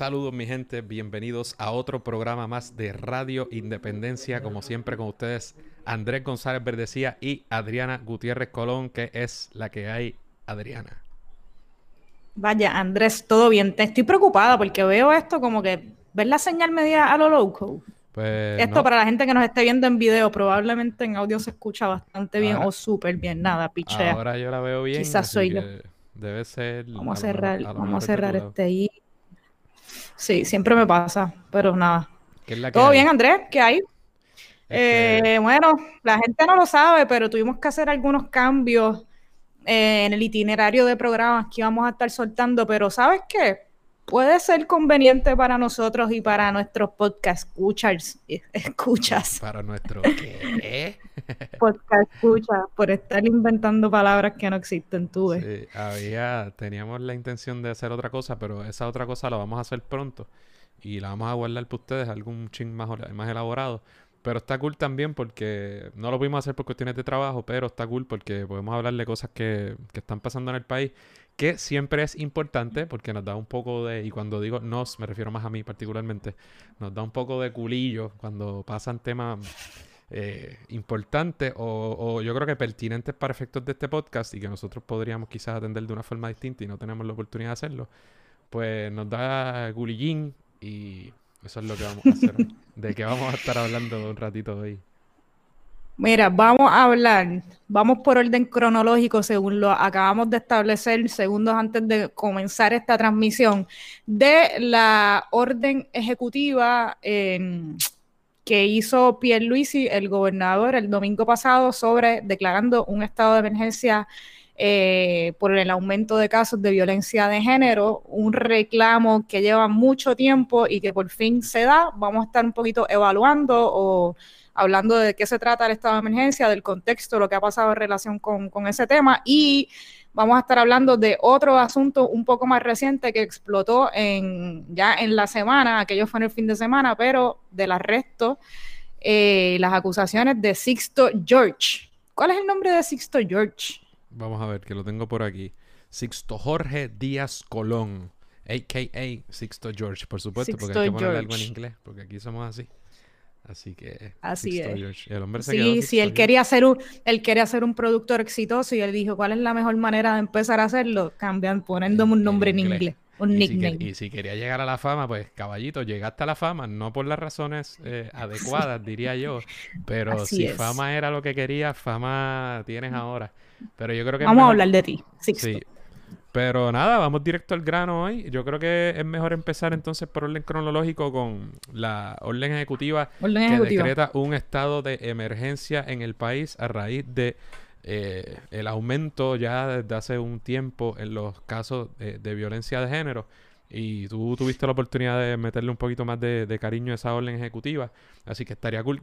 Saludos mi gente, bienvenidos a otro programa más de Radio Independencia, como siempre con ustedes Andrés González Verdecía y Adriana Gutiérrez Colón, que es la que hay, Adriana. Vaya, Andrés, todo bien. Te estoy preocupada porque veo esto como que ver la señal media a lo loco. Pues, esto para la gente que nos esté viendo en video, probablemente en audio se escucha bastante bien o súper bien. Nada, pichea. Ahora yo la veo bien. Quizás soy yo. Debe ser. Vamos a cerrar, vamos a cerrar este ahí. Sí, siempre me pasa, pero nada. ¿Todo bien, Andrés? ¿Qué hay? Este, eh, bueno, la gente no lo sabe, pero tuvimos que hacer algunos cambios eh, en el itinerario de programas que íbamos a estar soltando, pero ¿sabes qué? Puede ser conveniente para nosotros y para nuestros podcast escuchas. escuchas. Para nuestro qué? podcast escuchas, por estar inventando palabras que no existen, tú. Sí, había, teníamos la intención de hacer otra cosa, pero esa otra cosa la vamos a hacer pronto y la vamos a guardar para ustedes, algún ching más, más elaborado. Pero está cool también porque no lo pudimos hacer por cuestiones de trabajo, pero está cool porque podemos hablar de cosas que, que están pasando en el país, que siempre es importante porque nos da un poco de, y cuando digo nos, me refiero más a mí particularmente, nos da un poco de culillo cuando pasan temas eh, importantes o, yo creo que pertinentes para efectos de este podcast y que nosotros podríamos quizás atender de una forma distinta y no tenemos la oportunidad de hacerlo, pues nos da gulillín y eso es lo que vamos a hacer. ¿De qué vamos a estar hablando un ratito hoy? Mira, vamos a hablar, vamos por orden cronológico según lo acabamos de establecer segundos antes de comenzar esta transmisión, de la orden ejecutiva en que hizo Pierre Luisi, el gobernador, el domingo pasado sobre declarando un estado de emergencia eh, por el aumento de casos de violencia de género, un reclamo que lleva mucho tiempo y que por fin se da. Vamos a estar un poquito evaluando o hablando de qué se trata el estado de emergencia, del contexto, lo que ha pasado en relación con, con ese tema y vamos a estar hablando de otro asunto un poco más reciente que explotó en, ya en la semana, aquello fue en el fin de semana, pero del arresto, eh, las acusaciones de Sixto George. ¿Cuál es el nombre de Sixto George? Vamos a ver, que lo tengo por aquí. Sixto Jorge Díaz Colón, a.k.a. Sixto George, por supuesto, porque hay que ponerle algo en inglés, porque aquí somos así. Así que. Así es. El hombre se sí, sí, él quería, hacer un, él quería ser un productor exitoso y él dijo: ¿Cuál es la mejor manera de empezar a hacerlo? Cambian, poniéndome un nombre en, inglés. Un nickname. y si quería llegar a la fama, pues caballito, llegaste a la fama, no por las razones eh, adecuadas, diría yo, pero si fama era lo que quería, fama tienes ahora. Pero yo creo que. Vamos a hablar de ti, Sí. Pero nada, vamos directo al grano hoy. Yo creo que es mejor empezar entonces por orden cronológico con la orden ejecutiva que decreta un estado de emergencia en el país a raíz de eh, el aumento ya desde hace un tiempo en los casos de, violencia de género. Y tú tuviste la oportunidad de meterle un poquito más de, cariño a esa orden ejecutiva. Así que estaría cool.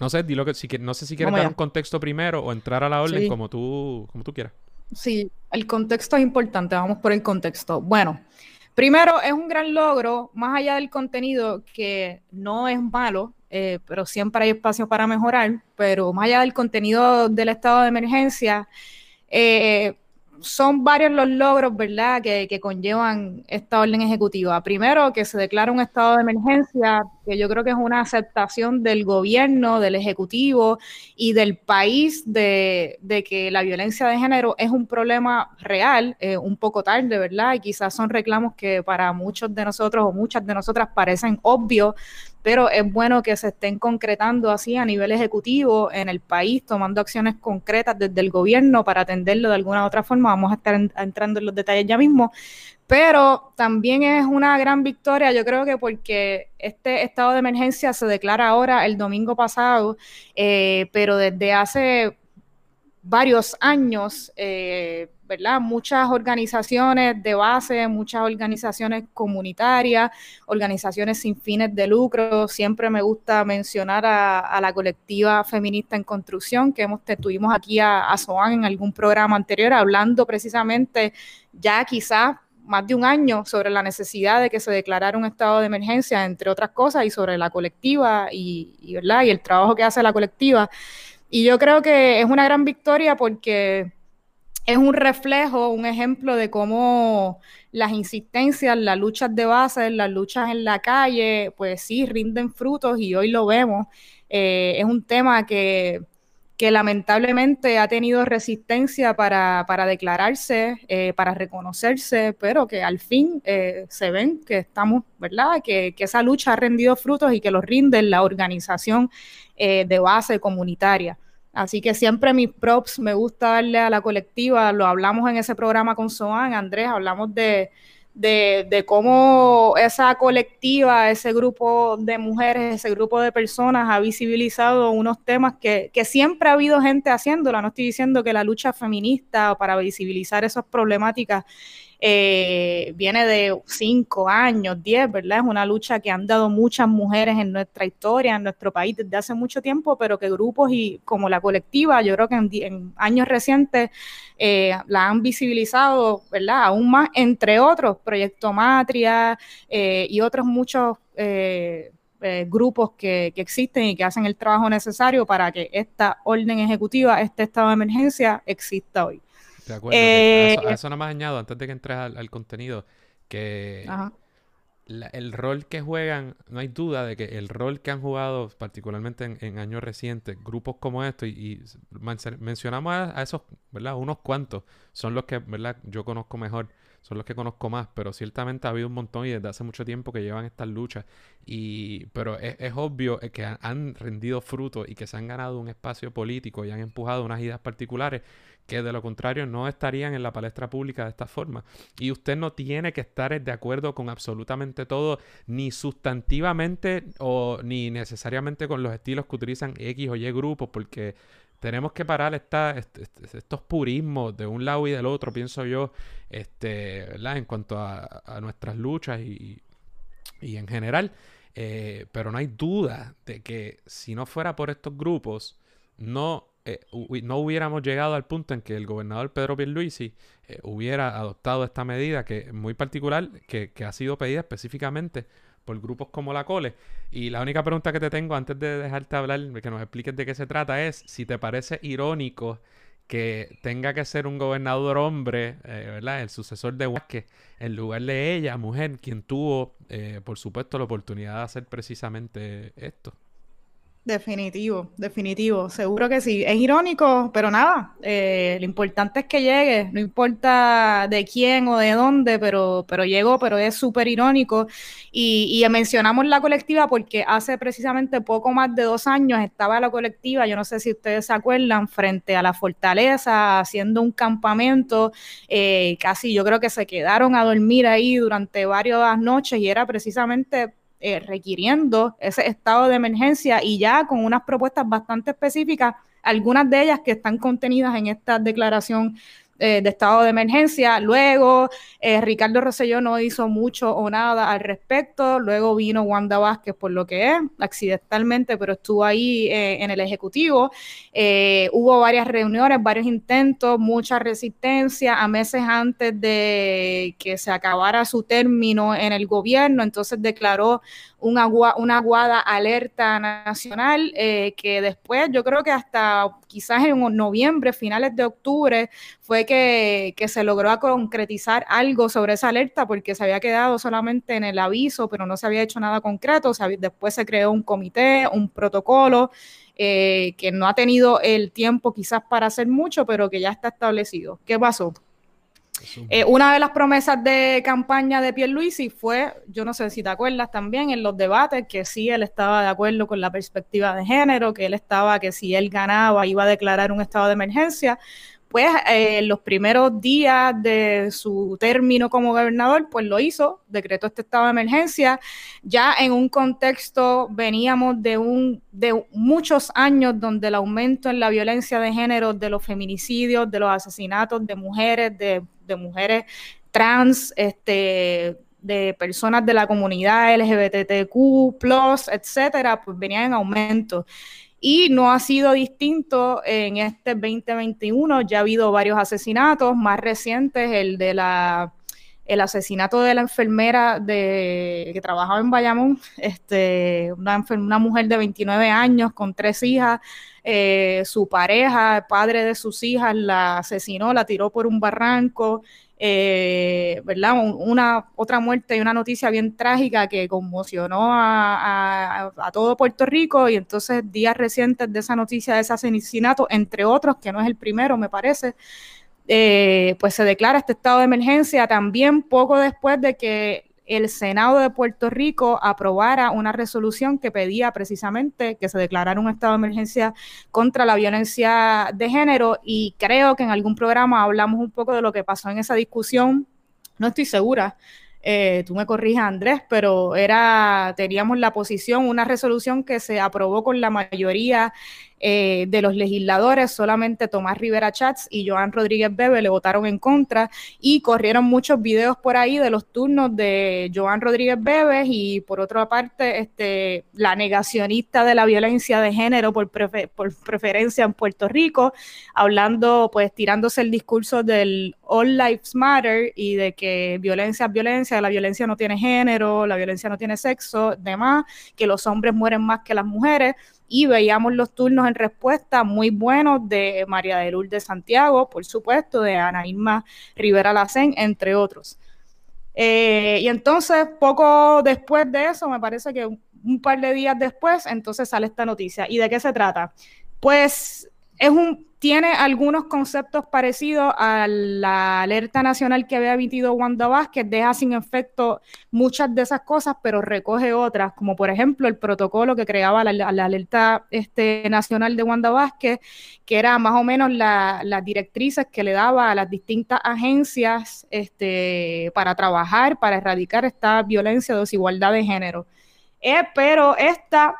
no sé, dilo que si no sé si quieres dar un contexto primero o entrar a la orden como tú como tú quieras. Sí, el contexto es importante, vamos por el contexto. Bueno, primero es un gran logro, más allá del contenido, que no es malo, eh, pero siempre hay espacio para mejorar, pero más allá del contenido del estado de emergencia, eh, son varios los logros, ¿verdad?, que, conllevan esta orden ejecutiva. Primero, que se declara un estado de emergencia, que yo creo que es una aceptación del gobierno, del ejecutivo y del país de, que la violencia de género es un problema real, eh, un poco tarde, ¿verdad? Y quizás son reclamos que para muchos de nosotros o muchas de nosotras parecen obvios, pero es bueno que se estén concretando así a nivel ejecutivo en el país, tomando acciones concretas desde el gobierno para atenderlo de alguna otra forma. Vamos a estar entrando en los detalles ya mismo, pero también es una gran victoria, yo creo que porque este estado de emergencia se declara ahora el domingo pasado, eh, pero desde hace varios años, eh, Muchas organizaciones de base, muchas organizaciones comunitarias, organizaciones sin fines de lucro. Siempre me gusta mencionar a, la colectiva feminista en construcción, que hemos, tuvimos aquí a, a Soan en algún programa anterior, hablando precisamente ya quizás más de un año sobre la necesidad de que se declarara un estado de emergencia, entre otras cosas, y sobre la colectiva y, ¿verdad? y el trabajo que hace la colectiva. Y yo creo que es una gran victoria porque es un reflejo, un ejemplo de cómo las insistencias, las luchas de base, las luchas en la calle, pues sí, rinden frutos y hoy lo vemos. Eh, es un tema que que lamentablemente ha tenido resistencia para, declararse, eh, para reconocerse, pero que al fin eh, se ven que estamos, ¿verdad? Que, esa lucha ha rendido frutos y que los rinde la organización eh, de base comunitaria. Así que siempre mis props me gusta darle a la colectiva, lo hablamos en ese programa con Soan, Andrés, hablamos de, de, cómo esa colectiva, ese grupo de mujeres, ese grupo de personas ha visibilizado unos temas que, que siempre ha habido gente haciéndola. No estoy diciendo que la lucha feminista para visibilizar esas problemáticas eh, viene de cinco años, diez, ¿verdad? Es una lucha que han dado muchas mujeres en nuestra historia, en nuestro país desde hace mucho tiempo, pero que grupos y como la colectiva, yo creo que en, años recientes eh, la han visibilizado, ¿verdad? Aún más, entre otros, Proyecto Matria eh, y otros muchos grupos que, que, existen y que hacen el trabajo necesario para que esta orden ejecutiva, este estado de emergencia, exista hoy. De acuerdo. Eh, a, eso, nada más añado, antes de que entres al, contenido, que el rol que juegan, no hay duda de que el rol que han jugado, particularmente en, años recientes, grupos como estos, y, mencionamos a, esos, ¿verdad? Unos cuantos, son los que, ¿verdad? Yo conozco mejor, son los que conozco más, pero ciertamente ha habido un montón y desde hace mucho tiempo que llevan estas luchas. Y, pero es, es obvio que han rendido fruto y que se han ganado un espacio político y han empujado unas ideas particulares que de lo contrario no estarían en la palestra pública de esta forma. Y usted no tiene que estar de acuerdo con absolutamente todo, ni sustantivamente o ni necesariamente con los estilos que utilizan X o Y grupos, porque tenemos que parar esta, estos purismos de un lado y del otro, pienso yo, este, en cuanto a, nuestras luchas y, y en general. Eh, pero no hay duda de que si no fuera por estos grupos, no eh, no hubiéramos llegado al punto en que el gobernador Pedro Pierluisi eh, hubiera adoptado esta medida que muy particular, que, ha sido pedida específicamente por grupos como la Cole. Y la única pregunta que te tengo antes de dejarte hablar, que nos expliques de qué se trata, es si te parece irónico que tenga que ser un gobernador hombre, eh, ¿verdad? El sucesor de Vázquez, en lugar de ella, mujer, quien tuvo, por supuesto, la oportunidad de hacer precisamente esto. Definitivo, definitivo, seguro que sí. Es irónico, pero nada, eh, lo importante es que llegue, no importa de quién o de dónde, pero, pero llegó, pero es súper irónico. Y, y, mencionamos la colectiva porque hace precisamente poco más de dos años estaba la colectiva, yo no sé si ustedes se acuerdan, frente a la fortaleza, haciendo un campamento, eh, casi yo creo que se quedaron a dormir ahí durante varias noches y era precisamente eh, requiriendo ese estado de emergencia y ya con unas propuestas bastante específicas, algunas de ellas que están contenidas en esta declaración eh, de estado de emergencia. Luego, eh, Ricardo Rosselló no hizo mucho o nada al respecto. Luego vino Wanda Vázquez, por lo que es, accidentalmente, pero estuvo ahí en el Ejecutivo. hubo varias reuniones, varios intentos, mucha resistencia a meses antes de que se acabara su término en el gobierno. Entonces declaró una, una aguada alerta nacional eh, que después yo creo que hasta quizás en noviembre, finales de octubre, fue que, se logró concretizar algo sobre esa alerta porque se había quedado solamente en el aviso, pero no se había hecho nada concreto. después se creó un comité, un protocolo. Eh, que no ha tenido el tiempo quizás para hacer mucho, pero que ya está establecido. ¿Qué pasó? Eh, una de las promesas de campaña de Pierluisi fue, yo no sé si te acuerdas también, en los debates, que sí, él estaba de acuerdo con la perspectiva de género, que él estaba, que si él ganaba iba a declarar un estado de emergencia. Pues eh, los primeros días de su término como gobernador, pues lo hizo, decretó este estado de emergencia. Ya en un contexto veníamos de un de muchos años donde el aumento en la violencia de género, de los feminicidios, de los asesinatos de mujeres, de, de mujeres trans, este, de personas de la comunidad LGBTQ, etcétera, pues venían en aumento. Y no ha sido distinto en este 2021. Ya ha habido varios asesinatos, más recientes, el de la el asesinato de la enfermera de, que trabajaba en Bayamón, este, una, una mujer de 29 años con tres hijas, eh, su pareja, padre de sus hijas, la asesinó, la tiró por un barranco, eh, ¿verdad? Una otra muerte y una noticia bien trágica que conmocionó a, todo Puerto Rico y entonces días recientes de esa noticia de ese asesinato, entre otros, que no es el primero, me parece, eh, pues se declara este estado de emergencia también poco después de que el Senado de Puerto Rico aprobara una resolución que pedía precisamente que se declarara un estado de emergencia contra la violencia de género y creo que en algún programa hablamos un poco de lo que pasó en esa discusión. No estoy segura, eh, tú me corrijas Andrés, pero era, teníamos la posición, una resolución que se aprobó con la mayoría eh, de los legisladores, solamente Tomás Rivera Chats y Joan Rodríguez Bebe le votaron en contra y corrieron muchos videos por ahí de los turnos de Joan Rodríguez Bebe y por otra parte este, la negacionista de la violencia de género por, por preferencia en Puerto Rico, hablando, pues tirándose el discurso del All Lives Matter y de que violencia es violencia, la violencia no tiene género, la violencia no tiene sexo, demás, que los hombres mueren más que las mujeres y veíamos los turnos en respuesta muy buenos de María de Lourdes Santiago, por supuesto, de Ana Rivera Lacén, entre otros. Eh, y entonces, poco después de eso, me parece que un par de días después, entonces sale esta noticia. ¿Y de qué se trata? Pues es un tiene algunos conceptos parecidos a la alerta nacional que había emitido Wanda Vázquez, deja sin efecto muchas de esas cosas, pero recoge otras, como por ejemplo el protocolo que creaba la, alerta este, nacional de Wanda Vázquez, que era más o menos las directrices que le daba a las distintas agencias este, para trabajar, para erradicar esta violencia o desigualdad de género. Eh, pero esta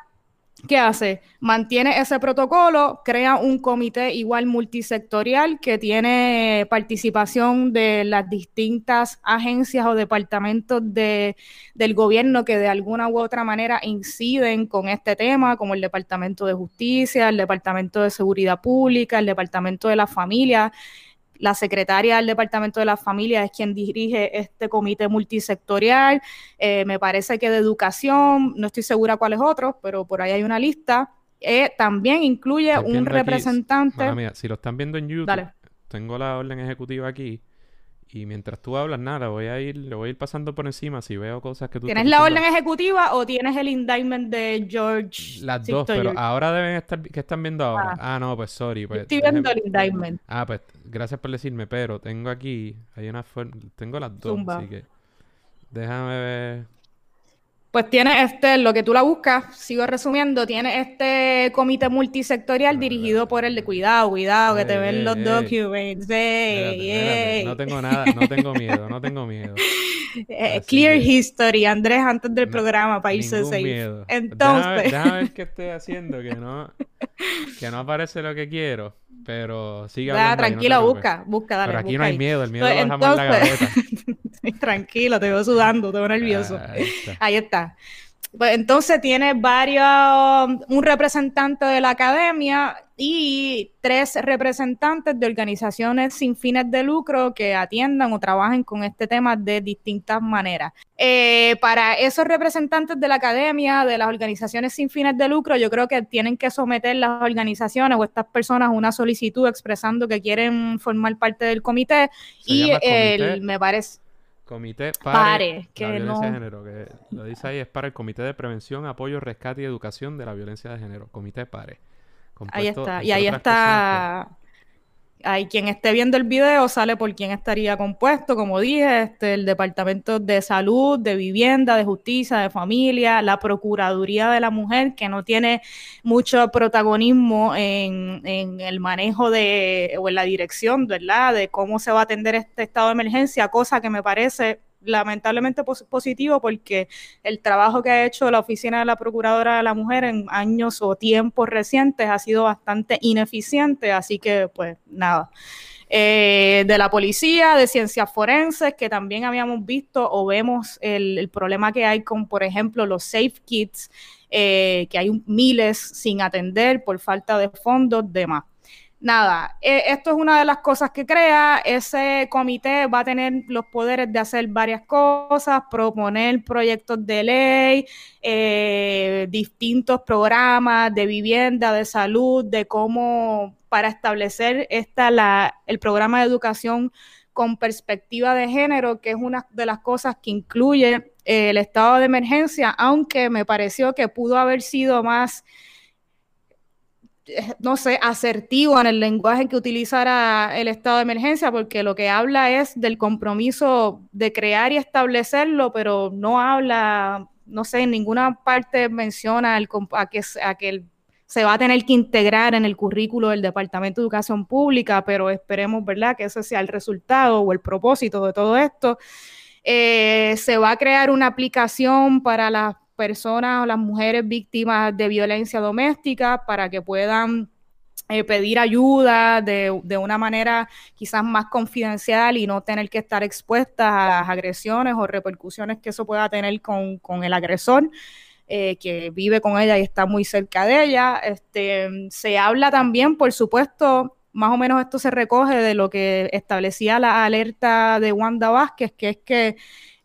¿Qué hace? Mantiene ese protocolo, crea un comité igual multisectorial que tiene participación de las distintas agencias o departamentos de, del gobierno que de alguna u otra manera inciden con este tema, como el Departamento de Justicia, el Departamento de Seguridad Pública, el Departamento de la Familia, la secretaria del Departamento de la Familia es quien dirige este comité multisectorial. Eh, me parece que de educación, no estoy segura cuáles otros, pero por ahí hay una lista. Eh, también incluye un representante. si lo están viendo en YouTube, tengo la orden ejecutiva aquí y mientras tú hablas, nada, voy a ir, le voy a ir pasando por encima si veo cosas que tú ¿Tienes la orden ejecutiva o tienes el indictment de George? Las dos, pero ahora deben estar, ¿qué están viendo ahora? Ah, ah no, pues sorry. Pues, estoy viendo el indictment. Ah, pues gracias por decirme, pero tengo aquí, hay una tengo las dos, así que déjame ver. Pues tiene este, lo que tú la buscas, sigo resumiendo, tiene este comité multisectorial dirigido por el de cuidado, cuidado, que te ven los documents. No tengo nada, no tengo miedo, no tengo miedo. Eh, clear history, Andrés, antes del programa para irse safe. Miedo. Entonces. Déjame, ver qué estoy haciendo, que no, que no aparece lo que quiero, pero sigue hablando. tranquilo, busca, busca, dale. Pero aquí no hay miedo, el miedo lo dejamos en la gaveta. tranquilo, te veo sudando, te veo nervioso. Ahí está. Pues entonces tiene varios, un representante de la academia y tres representantes de organizaciones sin fines de lucro que atiendan o trabajen con este tema de distintas maneras. Eh, para esos representantes de la academia, de las organizaciones sin fines de lucro, yo creo que tienen que someter las organizaciones o estas personas una solicitud expresando que quieren formar parte del comité y me parece Comité PARE, que la violencia de género, que lo dice ahí, es para el Comité de Prevención, Apoyo, Rescate y Educación de la Violencia de Género. Comité PARE. Ahí está, y ahí está hay quien esté viendo el video, sale por quién estaría compuesto, como dije, este, el Departamento de Salud, de Vivienda, de Justicia, de Familia, la Procuraduría de la Mujer, que no tiene mucho protagonismo en, en el manejo de, o en la dirección, ¿verdad?, de cómo se va a atender este estado de emergencia, cosa que me parece lamentablemente positivo porque el trabajo que ha hecho la oficina de la Procuradora de la Mujer en años o tiempos recientes ha sido bastante ineficiente, así que pues nada. Eh, de la policía, de ciencias forenses, que también habíamos visto o vemos el, problema que hay con, por ejemplo, los safe kits, eh, que hay miles sin atender por falta de fondos, demás nada, e, esto es una de las cosas que crea. Ese comité va a tener los poderes de hacer varias cosas, proponer proyectos de ley, eh, distintos programas de vivienda, de salud, de cómo para establecer esta, la, el programa de educación con perspectiva de género, que es una de las cosas que incluye eh, el estado de emergencia, aunque me pareció que pudo haber sido más no sé, asertivo en el lenguaje que utilizara el estado de emergencia, porque lo que habla es del compromiso de crear y establecerlo, pero no habla, no sé, en ninguna parte menciona el, a que, se va a tener que integrar en el currículo del Departamento de Educación Pública, pero esperemos, ¿verdad?, que ese sea el resultado o el propósito de todo esto. Eh, se va a crear una aplicación para las personas o las mujeres víctimas de violencia doméstica para que puedan eh, pedir ayuda de, una manera quizás más confidencial y no tener que estar expuestas a las agresiones o repercusiones que eso pueda tener con, el agresor. Eh, que vive con ella y está muy cerca de ella. Este, se habla también, por supuesto, más o menos esto se recoge de lo que establecía la alerta de Wanda Vázquez, que es que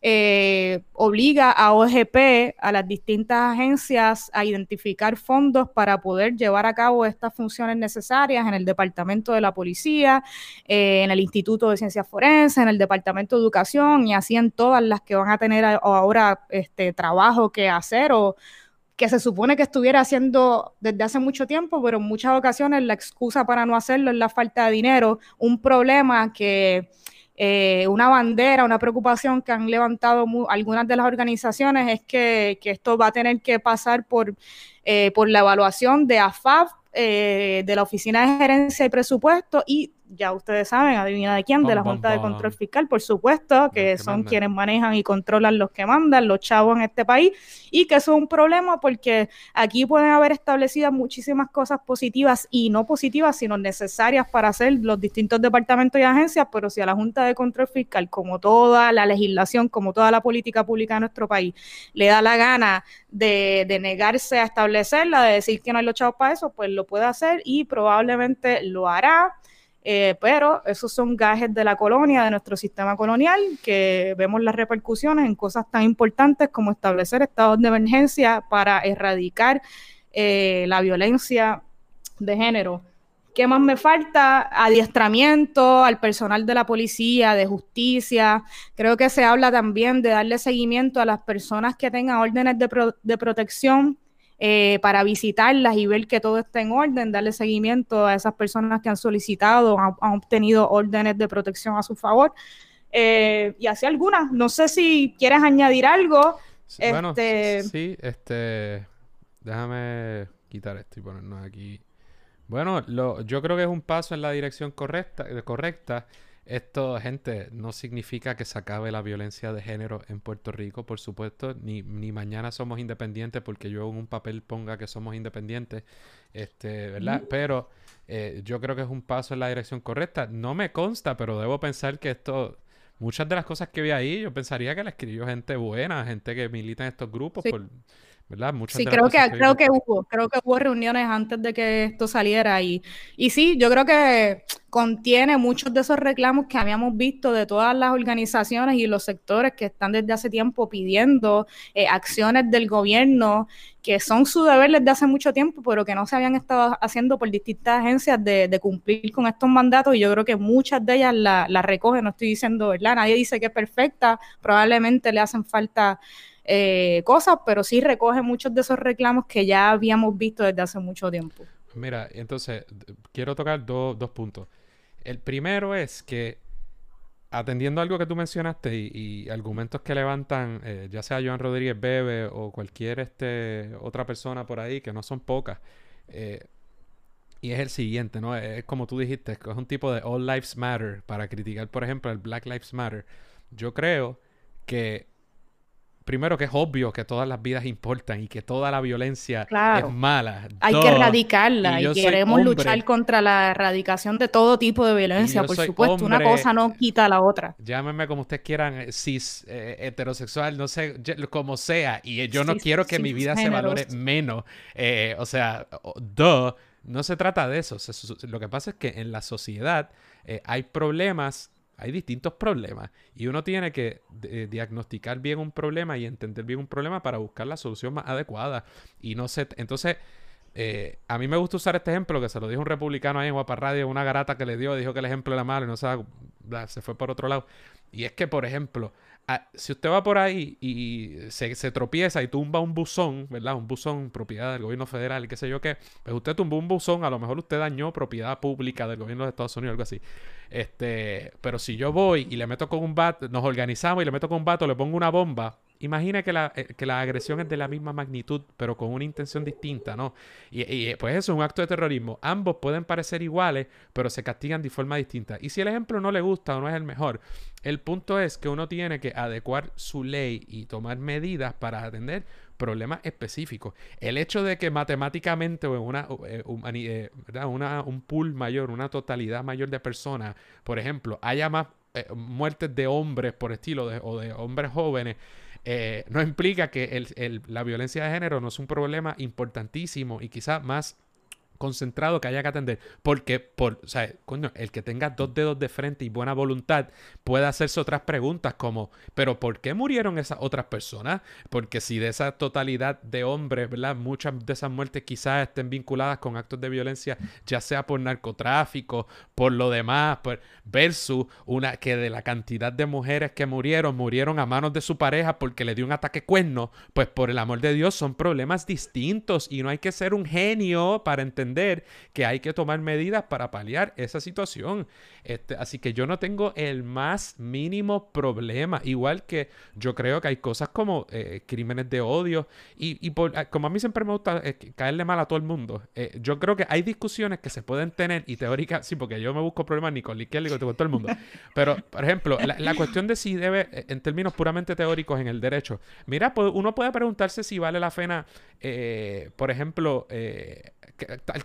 eh, obliga a OGP, a las distintas agencias, a identificar fondos para poder llevar a cabo estas funciones necesarias en el Departamento de la Policía, eh, en el Instituto de Ciencias Forenses, en el Departamento de Educación y así en todas las que van a tener ahora este trabajo que hacer o que se supone que estuviera haciendo desde hace mucho tiempo, pero en muchas ocasiones la excusa para no hacerlo es la falta de dinero, un problema que eh, una bandera, una preocupación que han levantado algunas de las organizaciones es que, esto va a tener que pasar por, eh, por la evaluación de AFAF, eh, de la Oficina de Gerencia y Presupuesto y ya ustedes saben, adivina de quién, de la Junta de Control Fiscal, por supuesto, que, son quienes manejan y controlan los que mandan, los chavos en este país, y que eso es un problema porque aquí pueden haber establecidas muchísimas cosas positivas y no positivas, sino necesarias para hacer los distintos departamentos y agencias, pero si a la Junta de Control Fiscal, como toda la legislación, como toda la política pública de nuestro país, le da la gana de, de negarse a establecerla, de decir que no hay los chavos para eso, pues lo puede hacer y probablemente lo hará eh, pero esos son gajes de la colonia, de nuestro sistema colonial, que vemos las repercusiones en cosas tan importantes como establecer estados de emergencia para erradicar eh, la violencia de género. ¿Qué más me falta? Adiestramiento al personal de la policía, de justicia. Creo que se habla también de darle seguimiento a las personas que tengan órdenes de, de protección eh, para visitarlas y ver que todo está en orden, darle seguimiento a esas personas que han solicitado, han, obtenido órdenes de protección a su favor. Eh, y así algunas. No sé si quieres añadir algo. Sí, bueno, este, sí, este, déjame quitar esto y ponernos aquí. Bueno, lo, yo creo que es un paso en la dirección correcta. correcta. Esto, gente, no significa que se acabe la violencia de género en Puerto Rico, por supuesto, ni, ni mañana somos independientes porque yo en un papel ponga que somos independientes, este, ¿verdad? Pero eh, yo creo que es un paso en la dirección correcta. No me consta, pero debo pensar que esto, muchas de las cosas que vi ahí, yo pensaría que la escribió gente buena, gente que milita en estos grupos, por, ¿verdad? Muchas sí, creo que, creo que hubo, creo que hubo reuniones antes de que esto saliera y, y sí, yo creo que contiene muchos de esos reclamos que habíamos visto de todas las organizaciones y los sectores que están desde hace tiempo pidiendo eh, acciones del gobierno que son su deber desde hace mucho tiempo, pero que no se habían estado haciendo por distintas agencias de, cumplir con estos mandatos y yo creo que muchas de ellas la, la recogen, no estoy diciendo, ¿verdad? Nadie dice que es perfecta, probablemente le hacen falta eh, cosas, pero sí recoge muchos de esos reclamos que ya habíamos visto desde hace mucho tiempo. Mira, entonces, quiero tocar dos puntos. El primero es que, atendiendo a algo que tú mencionaste y, argumentos que levantan, eh, ya sea Joan Rodríguez Bebe o cualquier este, otra persona por ahí, que no son pocas, eh, y es el siguiente, ¿no? Es como tú dijiste, es un tipo de All Lives Matter para criticar, por ejemplo, el Black Lives Matter. Yo creo que primero que es obvio que todas las vidas importan y que toda la violencia es mala. Hay que erradicarla y, queremos luchar contra la erradicación de todo tipo de violencia, por supuesto. una cosa no quita a la otra. Llámenme como ustedes quieran, eh, cis, eh, heterosexual, no sé, como sea. Y yo no quiero que mi vida se valore menos. Eh, o sea, duh, no se trata de eso. lo que pasa es que en la sociedad hay problemas hay distintos problemas y uno tiene que eh, diagnosticar bien un problema y entender bien un problema para buscar la solución más adecuada. Y no sé, entonces, eh, a mí me gusta usar este ejemplo que se lo dijo un republicano ahí en Guapa Radio, una garata que le dio, dijo que el ejemplo era malo y no se, se fue por otro lado. Y es que, por ejemplo, si usted va por ahí y se, tropieza y tumba un buzón, ¿verdad? Un buzón propiedad del gobierno federal, qué sé yo qué, pues usted tumbó un buzón, a lo mejor usted dañó propiedad pública del gobierno de Estados Unidos, algo así. Este, pero si yo voy y le meto con un bat, nos organizamos y le meto con un vato, le pongo una bomba, Imagina que la, eh, que la agresión es de la misma magnitud, pero con una intención distinta, ¿no? Y, y, pues eso es un acto de terrorismo. Ambos pueden parecer iguales, pero se castigan de forma distinta. Y si el ejemplo no le gusta o no es el mejor, el punto es que uno tiene que adecuar su ley y tomar medidas para atender problemas específicos. El hecho de que matemáticamente o en una, eh, eh, una, un pool mayor, una totalidad mayor de personas, por ejemplo, haya más muertes de hombres por estilo de, o de hombres jóvenes, eh, no implica que la violencia de género no es un problema importantísimo y quizá más concentrado que haya que atender. Porque, por, o sea, coño, el que tenga dos dedos de frente y buena voluntad puede hacerse otras preguntas como, pero ¿por qué murieron esas otras personas? Porque si de esa totalidad de hombres. Muchas de esas muertes quizás estén vinculadas con actos de violencia, ya sea por narcotráfico, por lo demás, por, versus una que de la cantidad de mujeres que murieron, murieron a manos de su pareja porque le dio un ataque cuerno, pues por el amor de Dios son problemas distintos y no hay que ser un genio para entender que hay que tomar medidas para paliar esa situación. Este, así que yo no tengo el más mínimo problema. Igual que yo creo que hay cosas como eh, crímenes de odio. Y, por, ah, como a mí siempre me gusta eh, caerle mal a todo el mundo, eh, yo creo que hay discusiones que se pueden tener y teóricas, sí, porque yo me busco problemas ni con Liquel ni con todo el mundo. Pero, por ejemplo, la, cuestión de si debe, en términos puramente teóricos en el derecho, mira, uno puede preguntarse si vale la pena, por ejemplo,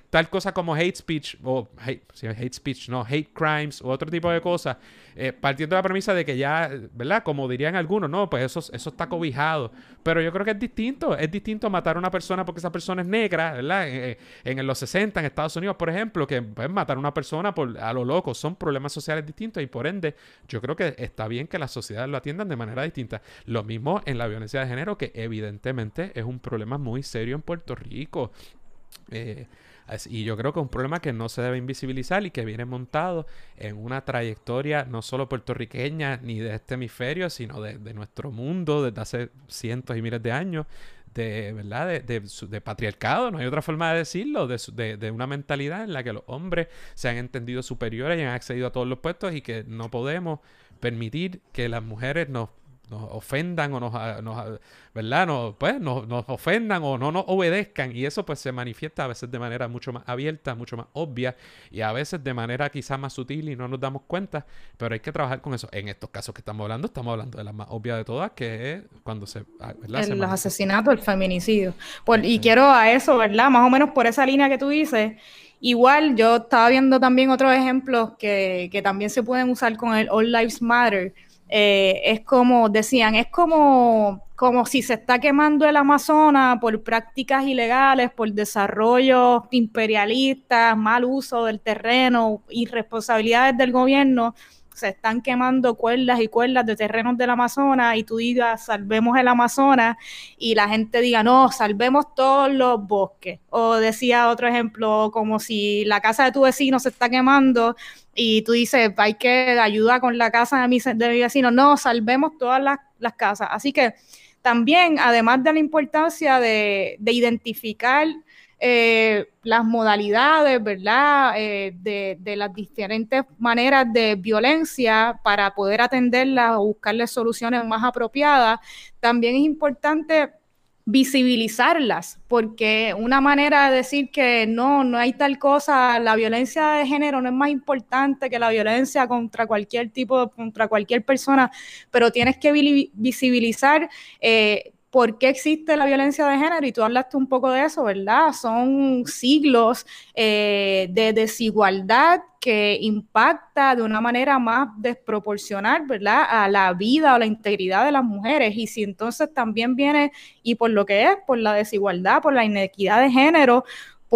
tal, cosa como hate speech, o hate, hate speech, no, hate crimes, o otro tipo de cosas, eh, partiendo de la premisa de que ya, ¿verdad? Como dirían algunos, no, pues eso, eso está cobijado. Pero yo creo que es distinto, es distinto matar a una persona porque esa persona es negra, ¿verdad? Eh, en, en los 60, en Estados Unidos, por ejemplo, que pueden matar a una persona por, a lo loco, son problemas sociales distintos y por ende, yo creo que está bien que las sociedades lo atiendan de manera distinta. Lo mismo en la violencia de género, que evidentemente es un problema muy serio en Puerto Rico. Eh, y yo creo que es un problema que no se debe invisibilizar y que viene montado en una trayectoria no solo puertorriqueña ni de este hemisferio, sino de, nuestro mundo desde hace cientos y miles de años, de, ¿verdad? De, patriarcado, no hay otra forma de decirlo, de, una mentalidad en la que los hombres se han entendido superiores y han accedido a todos los puestos y que no podemos permitir que las mujeres nos nos ofendan o nos, ¿verdad? No, pues, nos, nos, ofendan o no nos obedezcan. Y eso pues se manifiesta a veces de manera mucho más abierta, mucho más obvia y a veces de manera quizás más sutil y no nos damos cuenta. Pero hay que trabajar con eso. En estos casos que estamos hablando, estamos hablando de la más obvia de todas, que es cuando se... Ah, los asesinatos, el feminicidio. Pues, y quiero a eso, ¿verdad? Más o menos por esa línea que tú dices. Igual yo estaba viendo también otros ejemplos que, que también se pueden usar con el All Lives Matter eh, es como, decían, es como, como si se está quemando el Amazonas por prácticas ilegales, por desarrollo imperialistas, mal uso del terreno, irresponsabilidades del gobierno se están quemando cuerdas y cuerdas de terrenos del Amazonas y tú digas, salvemos el Amazonas y la gente diga, no, salvemos todos los bosques. O decía otro ejemplo, como si la casa de tu vecino se está quemando y tú dices, hay que ayudar con la casa de mi, de mi vecino. No, salvemos todas las, casas. Así que también, además de la importancia de, de identificar eh, las modalidades, ¿verdad? Eh, de, las diferentes maneras de violencia para poder atenderlas o buscarle soluciones más apropiadas. También es importante visibilizarlas, porque una manera de decir que no, no hay tal cosa, la violencia de género no es más importante que la violencia contra cualquier tipo, contra cualquier persona, pero tienes que visibilizar eh, por qué existe la violencia de género y tú hablaste un poco de eso, ¿verdad? Son siglos eh, de desigualdad que impacta de una manera más desproporcional, ¿verdad? A la vida o la integridad de las mujeres. Y si entonces también viene, y por lo que es, por la desigualdad, por la inequidad de género,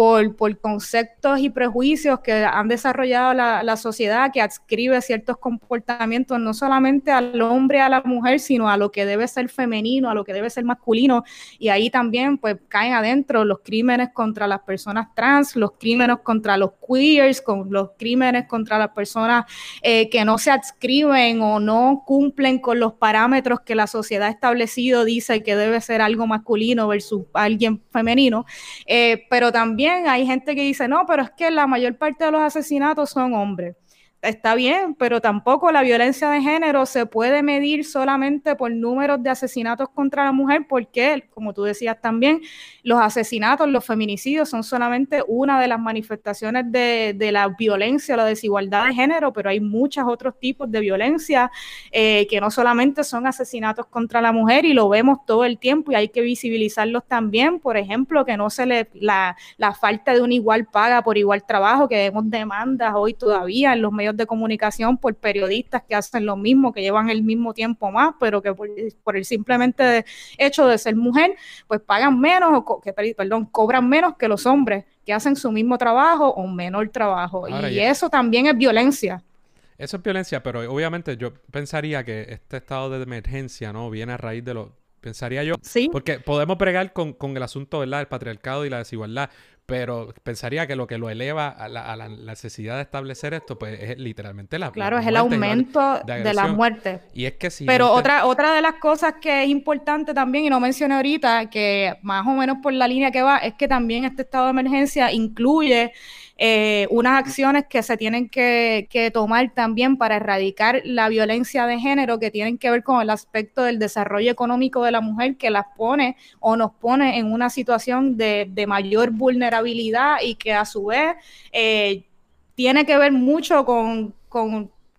por, conceptos y prejuicios que han desarrollado la, sociedad que adscribe ciertos comportamientos no solamente al hombre, a la mujer, sino a lo que debe ser femenino, a lo que debe ser masculino. Y ahí también pues caen adentro los crímenes contra las personas trans, los crímenes contra los queers, con los crímenes contra las personas eh, que no se adscriben o no cumplen con los parámetros que la sociedad ha establecido, dice que debe ser algo masculino versus alguien femenino. Eh, pero también hay gente que dice, no, pero es que la mayor parte de los asesinatos son hombres. Está bien, pero tampoco la violencia de género se puede medir solamente por números de asesinatos contra la mujer, porque, como tú decías también, los asesinatos, los feminicidios son solamente una de las manifestaciones de, la violencia, la desigualdad de género, pero hay muchos otros tipos de violencia eh, que no solamente son asesinatos contra la mujer y lo vemos todo el tiempo y hay que visibilizarlos también, por ejemplo, que no se le, la, la falta de una igual paga por igual trabajo, que vemos demandas hoy todavía en los medios de comunicación por periodistas que hacen lo mismo, que llevan el mismo tiempo más, pero que por, el simplemente hecho de ser mujer, pues pagan menos, o que, perdón, cobran menos que los hombres que hacen su mismo trabajo o menor trabajo. y eso también es violencia. Eso es violencia, pero obviamente yo pensaría que este estado de emergencia, ¿no? Viene a raíz de lo... Pensaría yo. Sí. Porque podemos pregar con, con el asunto, ¿verdad? El patriarcado y la desigualdad pero pensaría que lo que lo eleva a la, necesidad de establecer esto, pues es literalmente la Claro, es el aumento de, la muerte. Y es que si Pero otra, otra de las cosas que es importante también, y no mencioné ahorita, que más o menos por la línea que va, es que también este estado de emergencia incluye eh, unas acciones que se tienen que, tomar también para erradicar la violencia de género que tienen que ver con el aspecto del desarrollo económico de la mujer que las pone o nos pone en una situación de, mayor vulnerabilidad y que a su vez eh, tiene que ver mucho con,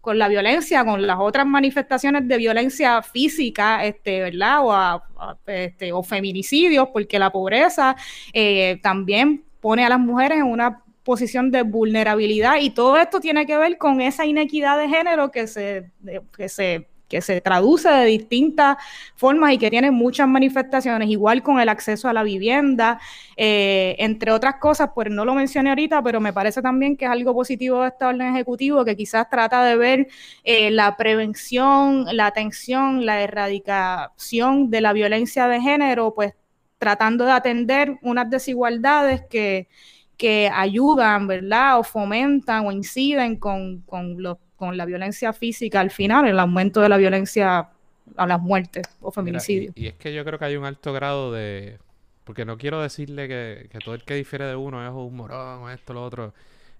la violencia, con las otras manifestaciones de violencia física, este, ¿verdad? O, este, o feminicidios, porque la pobreza eh, también pone a las mujeres en una posición de vulnerabilidad y todo esto tiene que ver con esa inequidad de género que se, que se, que se traduce de distintas formas y que tiene muchas manifestaciones, igual con el acceso a la vivienda, eh, entre otras cosas, pues no lo mencioné ahorita, pero me parece también que es algo positivo de este orden ejecutivo que quizás trata de ver eh, la prevención, la atención, la erradicación de la violencia de género, pues tratando de atender unas desigualdades que que ayudan, ¿verdad? O fomentan o inciden con, con, con la violencia física al final, el aumento de la violencia a las muertes o feminicidios. y, es que yo creo que hay un alto grado de... Porque no quiero decirle que, todo el que difiere de uno es un morón o esto, lo otro.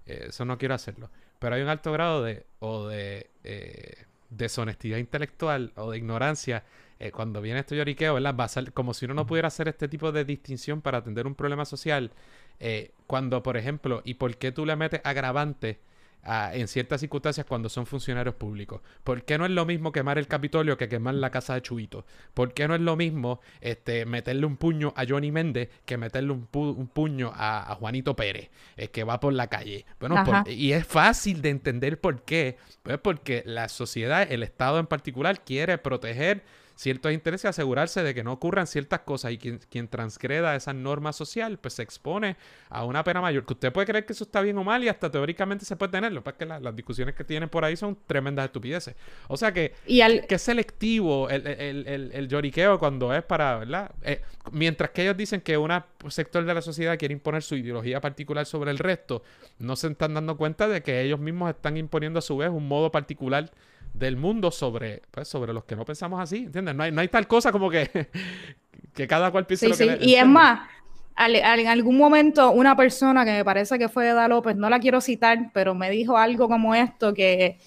Eh, eso no quiero hacerlo. Pero hay un alto grado de... o de eh, deshonestidad intelectual o de ignorancia eh, cuando viene este lloriqueo, ¿verdad? Va a ser como si uno no pudiera hacer este tipo de distinción para atender un problema social eh, cuando, por ejemplo, ¿y por qué tú le metes agravante en ciertas circunstancias cuando son funcionarios públicos? ¿Por qué no es lo mismo quemar el Capitolio que quemar la casa de Chubito? ¿Por qué no es lo mismo este, meterle un puño a Johnny Méndez que meterle un, puño a, Juanito Pérez, eh, que va por la calle? Bueno, y es fácil de entender por qué. Pues porque la sociedad, el Estado en particular, quiere proteger ciertos intereses y asegurarse de que no ocurran ciertas cosas y quien, quien transgreda esa norma social pues se expone a una pena mayor. Que usted puede creer que eso está bien o mal y hasta teóricamente se puede tenerlo, porque las discusiones que tienen por ahí son tremendas estupideces. O sea que, que es selectivo el, el, lloriqueo cuando es para, ¿verdad? Eh, mientras que ellos dicen que un sector de la sociedad quiere imponer su ideología particular sobre el resto, no se están dando cuenta de que ellos mismos están imponiendo a su vez un modo particular del mundo sobre, pues, sobre los que no pensamos así, ¿entiendes? No hay, no hay tal cosa como que, que cada cual piense lo que Y es más, en algún momento una persona que me parece que fue Eda López, no la quiero citar, pero me dijo algo como esto, que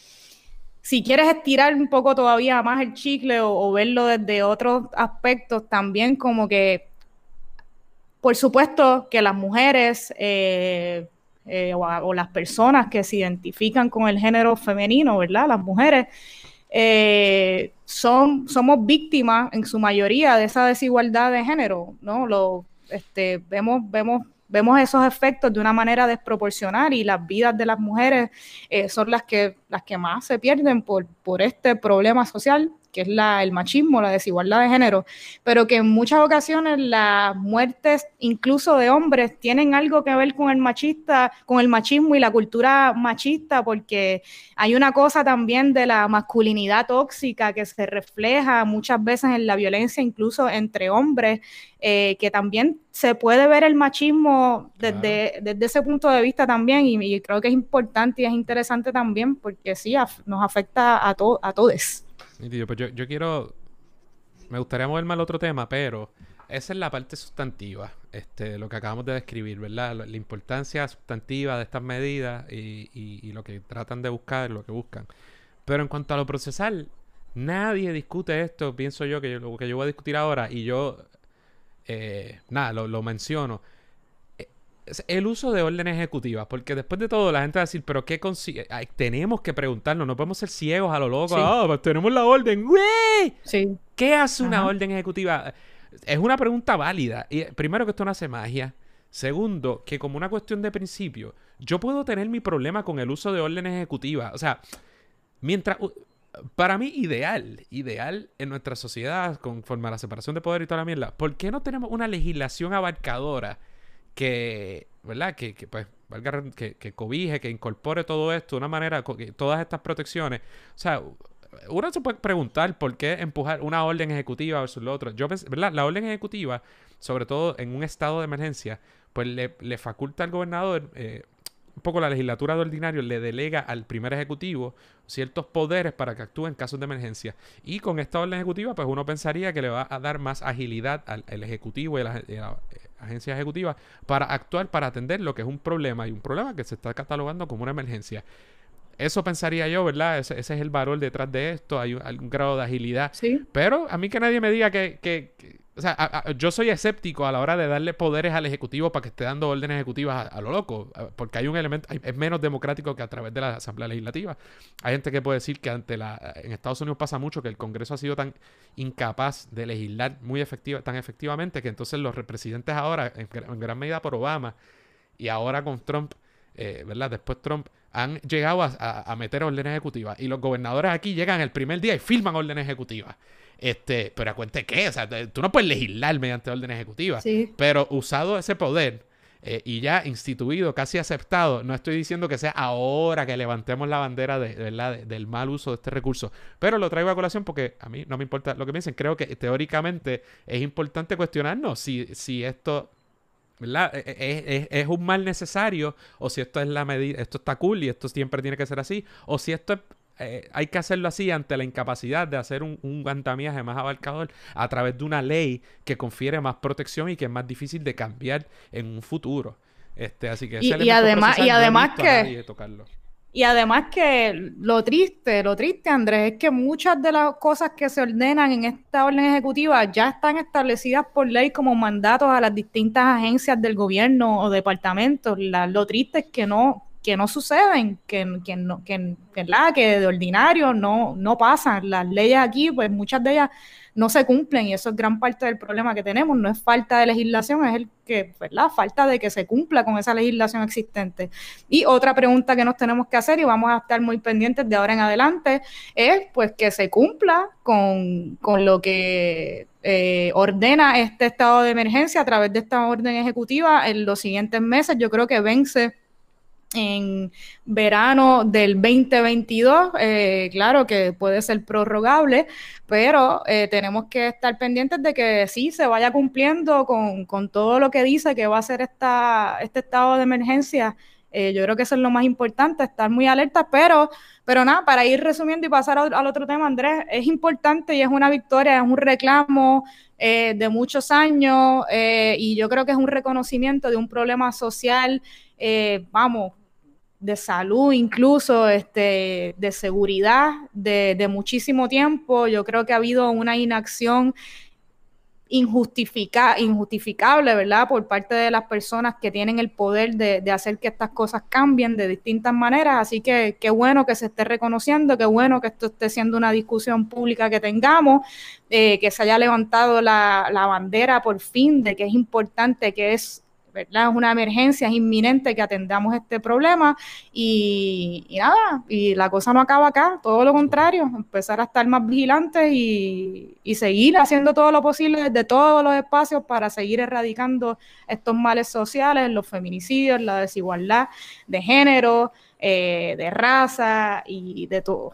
si quieres estirar un poco todavía más el chicle o, verlo desde otros aspectos, también como que, por supuesto que las mujeres eh, eh, o, las personas que se identifican con el género femenino, ¿verdad? Las mujeres, eh, son, somos víctimas en su mayoría de esa desigualdad de género, ¿no? Lo, este, vemos, vemos vemos esos efectos de una manera desproporcional y las vidas de las mujeres eh, son las que, las que más se pierden por, por este problema social que es la, el machismo, la desigualdad de género, pero que en muchas ocasiones las muertes incluso de hombres tienen algo que ver con el machista, con el machismo y la cultura machista, porque hay una cosa también de la masculinidad tóxica que se refleja muchas veces en la violencia incluso entre hombres, eh, que también se puede ver el machismo desde, desde ese punto de vista también, y, creo que es importante y es interesante también, porque sí, nos afecta a, a todos. Pues yo, quiero. Me gustaría moverme al otro tema, pero esa es la parte sustantiva, este, lo que acabamos de describir, ¿verdad? La, importancia sustantiva de estas medidas y, lo que tratan de buscar, lo que buscan. Pero en cuanto a lo procesal, nadie discute esto, pienso yo, que lo que yo voy a discutir ahora, y yo, eh, nada, lo, lo menciono el uso de órdenes ejecutivas, porque después de todo la gente va a decir, pero ¿qué consigue? tenemos que preguntarnos, no podemos ser ciegos a lo loco. Ah, pues tenemos la orden, güey. Sí. ¿Qué hace una orden ejecutiva? Es una pregunta válida. Y primero que esto no hace magia. Segundo, que como una cuestión de principio, yo puedo tener mi problema con el uso de órdenes ejecutivas. O sea, mientras... Para mí, ideal, ideal en nuestra sociedad, conforme a la separación de poder y toda la mierda, ¿por qué no tenemos una legislación abarcadora? que, ¿verdad? Que, que pues, valga, que, que, cobije, que incorpore todo esto de una manera, todas estas protecciones. O sea, uno se puede preguntar por qué empujar una orden ejecutiva versus lo otro. Yo ¿verdad? La orden ejecutiva, sobre todo en un estado de emergencia, pues le, le faculta al gobernador eh, un poco la legislatura de ordinario le delega al primer ejecutivo ciertos poderes para que actúe en casos de emergencia. Y con esta orden ejecutiva, pues uno pensaría que le va a dar más agilidad al, ejecutivo y a la, agencia ejecutiva para actuar, para atender lo que es un problema y un problema que se está catalogando como una emergencia. Eso pensaría yo, ¿verdad? Ese, es el valor detrás de esto, hay un, grado de agilidad. Sí. Pero a mí que nadie me diga que, que o sea, yo soy escéptico a la hora de darle poderes al Ejecutivo para que esté dando órdenes ejecutivas a, lo loco, porque hay un elemento, es menos democrático que a través de la Asamblea Legislativa. Hay gente que puede decir que ante la, en Estados Unidos pasa mucho que el Congreso ha sido tan incapaz de legislar muy efectiva, tan efectivamente que entonces los represidentes ahora, en, gran medida por Obama y ahora con Trump, eh, ¿verdad? Después Trump han llegado a, a meter órdenes ejecutivas y los gobernadores aquí llegan el primer día y firman órdenes ejecutivas. Este, pero a cuenta de qué, o sea, tú no puedes legislar mediante orden ejecutiva. Pero usado ese poder eh, y ya instituido, casi aceptado, no estoy diciendo que sea ahora que levantemos la bandera de, del mal uso de este recurso, pero lo traigo a colación porque a mí no me importa lo que me dicen. Creo que teóricamente es importante cuestionarnos si, si esto ¿verdad? E, e, es, es, un mal necesario, o si esto es la medida, esto está cool y esto siempre tiene que ser así, o si esto es eh, hay que hacerlo así ante la incapacidad de hacer un, un más abarcador a través de una ley que confiere más protección y que es más difícil de cambiar en un futuro. Este, así que y, además, y además que y además que lo triste, lo triste, Andrés, es que muchas de las cosas que se ordenan en esta orden ejecutiva ya están establecidas por ley como mandatos a las distintas agencias del gobierno o departamentos. lo triste es que no, que no suceden, que, que, no, que, que de ordinario no, no pasan. Las leyes aquí, pues muchas de ellas no se cumplen y eso es gran parte del problema que tenemos. No es falta de legislación, es el que, ¿verdad? Falta de que se cumpla con esa legislación existente. Y otra pregunta que nos tenemos que hacer y vamos a estar muy pendientes de ahora en adelante es pues que se cumpla con, lo que eh, ordena este estado de emergencia a través de esta orden ejecutiva en los siguientes meses. Yo creo que vence en verano del 2022. Eh, claro que puede ser prorrogable, pero eh, tenemos que estar pendientes de que sí se vaya cumpliendo con, todo lo que dice que va a ser esta, este estado de emergencia Eh, yo creo que eso es lo más importante, estar muy alerta, pero, pero nada, para ir resumiendo y pasar al, otro tema, Andrés, es importante y es una victoria, es un reclamo eh, de muchos años y yo creo que es un reconocimiento de un problema social, vamos, de salud incluso, este, de seguridad de, de muchísimo tiempo. Yo creo que ha habido una inacción injustifica, injustificable, ¿verdad? Por parte de las personas que tienen el poder de, hacer que estas cosas cambien de distintas maneras. Así que qué bueno que se esté reconociendo, qué bueno que esto esté siendo una discusión pública que tengamos, eh, que se haya levantado la, la bandera por fin de que es importante, que es ¿verdad? Es una emergencia, es inminente que atendamos este problema y, nada, y la cosa no acaba acá, todo lo contrario, empezar a estar más vigilantes y, seguir haciendo todo lo posible desde todos los espacios para seguir erradicando estos males sociales, los feminicidios, la desigualdad de género, eh, de raza y de todo.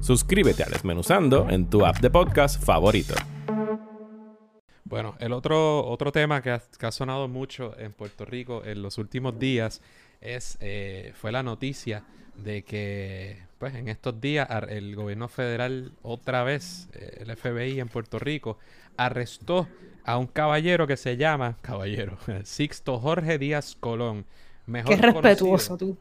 Suscríbete a Desmenuzando en tu app de podcast favorito. Bueno, el otro, otro tema que ha, sonado mucho en Puerto Rico en los últimos días es, eh, fue la noticia de que pues, en estos días el gobierno federal, otra vez, eh, el FBI en Puerto Rico, arrestó a un caballero que se llama, caballero, Sixto Jorge Díaz Colón. Mejor Qué respetuoso tú.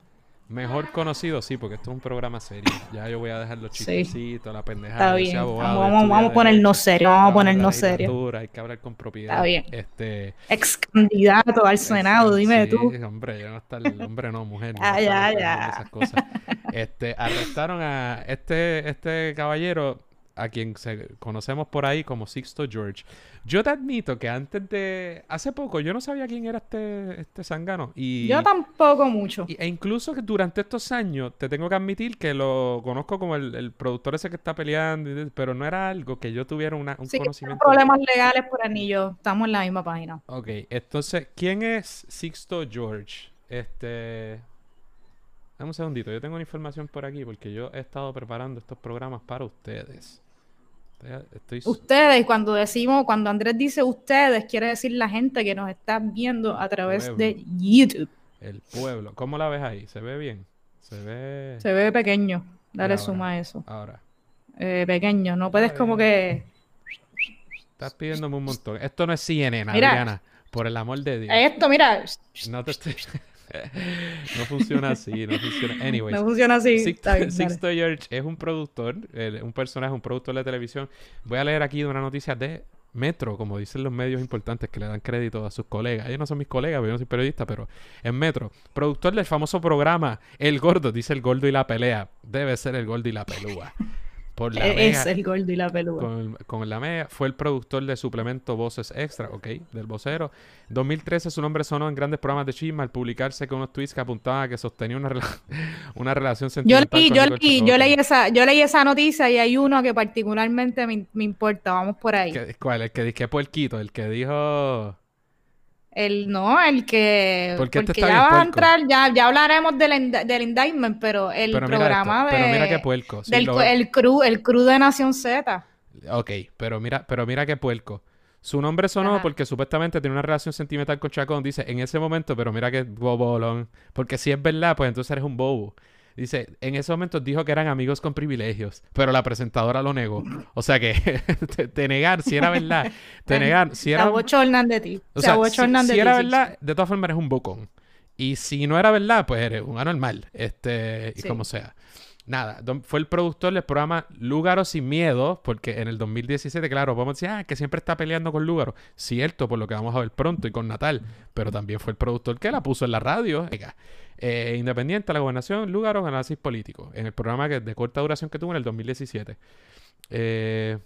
Mejor conocido, sí, porque esto es un programa serio. Ya yo voy a dejar los chistecitos, la pendejada. Está bien. Abogado, vamos, vamos, a ponernos serio, vamos a ponernos serio. Hay que hablar con propiedad. Está bien. Este, Ex candidato al Senado, dime sí, tú. Hombre, ya no está el hombre, no, mujer. ah, ya, ya. Esas cosas. Este, arrestaron a este, este caballero a quien se, conocemos por ahí como Sixto George. Yo te admito que antes de... Hace poco yo no sabía quién era este, este zangano. Y, yo tampoco mucho. e incluso que durante estos años te tengo que admitir que lo conozco como el, productor ese que está peleando, pero no era algo que yo tuviera una, un sí, conocimiento. problemas legales por anillo. Estamos en la misma página. Ok, entonces, ¿quién es Sixto George? Este... Dame un segundito, yo tengo una información por aquí porque yo he estado preparando estos programas para ustedes. Ustedes, cuando decimos, cuando Andrés dice ustedes, quiere decir la gente que nos está viendo a través de YouTube. El pueblo. ¿Cómo la ves ahí? ¿Se ve bien? Se ve. Se ve pequeño. Dale suma a eso. Ahora. Eh, pequeño. No puedes como que. Estás pidiéndome un montón. Esto no es CNN, Adriana. Por el amor de Dios. Esto, mira. No te estoy. no funciona así, no funciona. Anyways, no funciona así. Sixto, George es un productor, un personaje, un productor de televisión. Voy a leer aquí una noticia de Metro, como dicen los medios importantes que le dan crédito a sus colegas. Ellos no son mis colegas, yo no soy periodista, pero en Metro. Productor del famoso programa El Gordo, dice El Gordo y la Pelea. Debe ser El Gordo y la Pelúa. E-, es el gordo y la peluda. Con, la mega. Fue el productor de suplemento Voces Extra, ok, del vocero. 2013 su nombre sonó en grandes programas de chisma al publicarse con unos tweets que apuntaban que sostenía una, una relación sentimental. Yo leí, yo, leí, yo, leí esa, yo leí esa noticia y hay uno que particularmente me, me importa. Vamos por ahí. ¿Cuál? El que dijo puerquito, el que dijo... El no, el que. Porque ya va a entrar, ya, ya hablaremos del, del indictment, pero el programa de. Pero mira qué puerco. del, el, crew, el crew de Nación Z. Ok, pero mira, pero mira qué puerco. Su nombre sonó porque supuestamente tiene una relación sentimental con Chacón. Dice en ese momento, pero mira qué bobolón. Porque si es verdad, pues entonces eres un bobo. Dice, en ese momento dijo que eran amigos con privilegios, pero la presentadora lo negó. O sea que te, negar, si era verdad, te negar, si era... de ti. O sea, si, si era verdad, de todas formas eres un bocón. Y si no era verdad, pues eres un anormal. Este, y como sea. Nada, fue el productor del programa Lúgaro sin miedo, porque en el 2017, claro, vamos a decir, ah, que siempre está peleando con Lúgaro. Cierto, por lo que vamos a ver pronto y con Natal, pero también fue el productor que la puso en la radio. Eh, independiente a la gobernación, lugar o análisis político, en el programa que, de corta duración que tuvo en el 2017. Eh,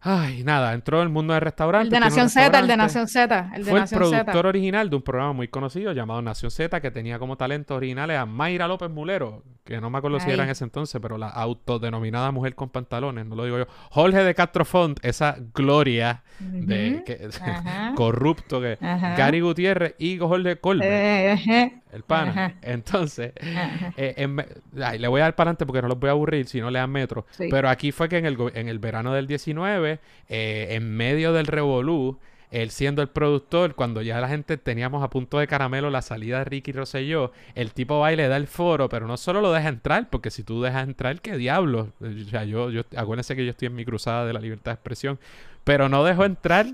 Ay, nada, entró el mundo del restaurante. El de Nación Z, el de. Nación Z. El de Fue el Nación productor Z. original de un programa muy conocido llamado Nación Z, que tenía como talentos originales a Mayra López Mulero, que no me acuerdo si era en ese entonces, pero la autodenominada mujer con pantalones, no lo digo yo. Jorge de Castro Font, esa gloria de Ujú. que- corrupto que Ajá. Gary Gutiérrez y Jorge Colbert, Eh, ajá, el pana. ajá. Entonces, ajá. eh, en ve- ay, le voy a dar para adelante porque no los voy a aburrir si no lean Metro. Sí. Pero aquí fue que en el, en el verano del 19, eh, en medio del revolú, él siendo el productor, cuando ya la gente teníamos a punto de caramelo la salida de Ricky Rosselló, el tipo va y le da el foro, pero no solo lo deja entrar, porque si tú dejas entrar, ¿qué diablos? O sea, yo, yo, acuérdense que yo estoy en mi cruzada de la libertad de expresión, pero no dejó entrar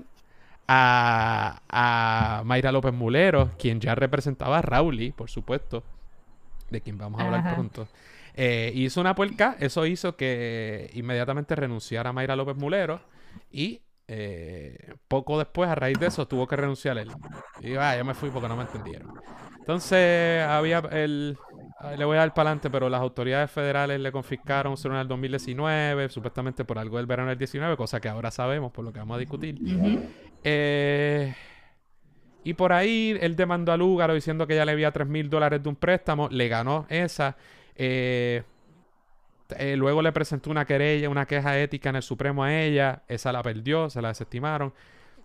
a, a Mayra López Mulero, quien ya representaba a Rowley, por supuesto, de quien vamos a hablar Ajá. pronto. Eh, hizo una puerca, eso hizo que inmediatamente renunciara Mayra López Mulero y eh, poco después, a raíz de eso, tuvo que renunciar él. Y ah, ya me fui porque no me entendieron. Entonces, había el. ay, Le voy a dar para adelante, pero las autoridades federales le confiscaron un celular en el 2019, supuestamente por algo del verano del 19, cosa que ahora sabemos, por lo que vamos a discutir. Eh, y por ahí él demandó a Lúgaro diciendo que ya le había 3 mil dólares de un préstamo. Le ganó esa. Eh, eh, luego le presentó una querella, una queja ética en el Supremo a ella. Esa la perdió, se la desestimaron.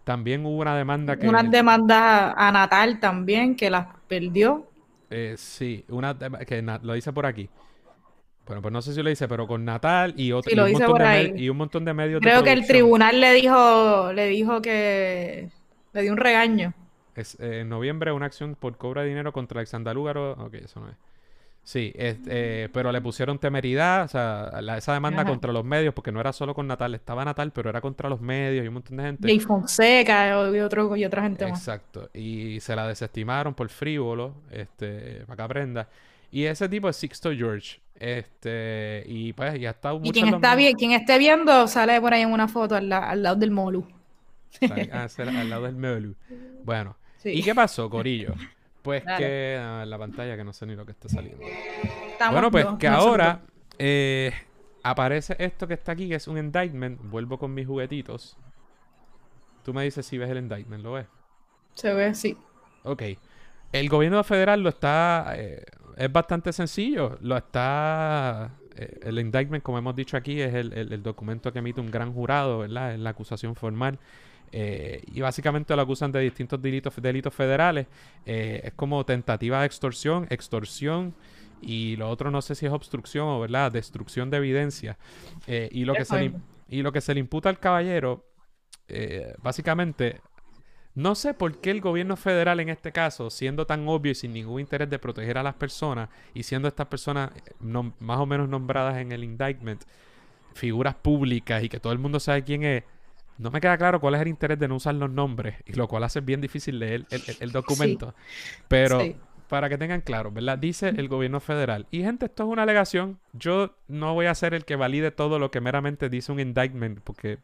También hubo una demanda que... Unas demandas a Natal también, que las perdió. eh, sí, una que lo dice por aquí. Bueno, pues no sé si lo dice, pero con Natal y, otro, Sí, y, un, montón de y un montón de medios de Creo que el tribunal le dijo, le dijo que le dio un regaño. Es, eh, en noviembre una acción por cobro de dinero contra Alexander Lúgaro. Ok, eso no es. Sí, es- eh, pero le pusieron temeridad, o sea, la- esa demanda Ajá. contra los medios, porque no era solo con Natal, estaba Natal, pero era contra los medios y un montón de gente. Jay Fonseca y, otro, y otra gente más. Exacto. Y se la desestimaron por frívolo, este, para que aprenda. Y ese tipo es Sixto George. Este, y pues, y ha estado Y quien está bien, quien esté viendo sale por ahí en una foto al, la- al lado del Molu. Ah, al lado del Melu. Bueno, Sí. ¿y qué pasó, Corillo? Pues Dale. que ah, en la pantalla que no sé ni lo que está saliendo. Estamos Bueno, pues dos, que nosotros. ahora eh, aparece esto que está aquí, que es un indictment. Vuelvo con mis juguetitos. Tú me dices si ves el indictment, ¿lo ves? Se ve, sí. Ok. El gobierno federal lo está... eh, es bastante sencillo. Lo está... eh, el indictment, como hemos dicho aquí, es el, el- el documento que emite un gran jurado, ¿verdad? Es la acusación formal. Eh, y básicamente lo acusan de distintos delitos, delitos federales. Es como tentativa de extorsión, extorsión y lo otro no sé si es obstrucción o, ¿verdad? Destrucción de evidencia. Y, lo que se le, y lo que se le imputa al caballero, básicamente, no sé por qué el gobierno federal en este caso, siendo tan obvio y sin ningún interés de proteger a las personas y siendo estas personas eh, más o menos nombradas en el indictment, figuras públicas y que todo el mundo sabe quién es, no me queda claro cuál es el interés de no usar los nombres, y lo cual hace bien difícil leer el, el- el documento. Pero Sí. para que tengan claro, ¿verdad? Dice el gobierno federal. Y gente, esto es una alegación. Yo no voy a ser el que valide todo lo que meramente dice un indictment, porque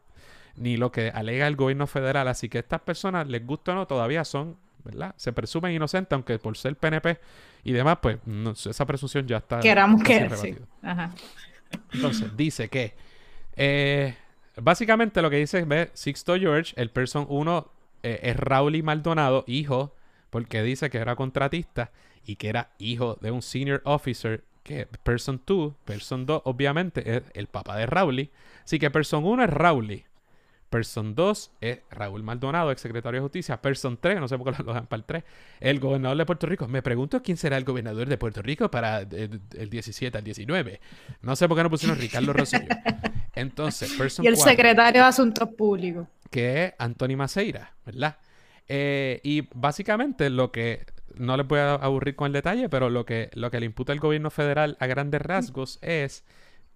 ni lo que alega el gobierno federal. Así que estas personas, les gusta o no, todavía son, ¿verdad? Se presumen inocentes, aunque por ser PNP y demás, pues no, esa presunción ya está. Queramos que sí. Ajá. Entonces, dice que eh, básicamente lo que dice ve, Sixto George, el person 1 eh, es Raúl Maldonado, hijo, porque dice que era contratista y que era hijo de un senior officer, que person 2, person 2 obviamente es el papá de Raúl. Así que person 1 es Raúl. Person 2 es Raúl Maldonado, ex secretario de Justicia. Person 3, no sé por qué lo dan para el 3, el gobernador de Puerto Rico. Me pregunto quién será el gobernador de Puerto Rico para el, el 17 al 19. No sé por qué no pusieron Ricardo Rosselló. Entonces, Person Y el 4, secretario de Asuntos Públicos. que es Anthony Maceira, ¿verdad? Eh, y básicamente lo que, no les voy a aburrir con el detalle, pero lo que, lo que le imputa el gobierno federal a grandes rasgos es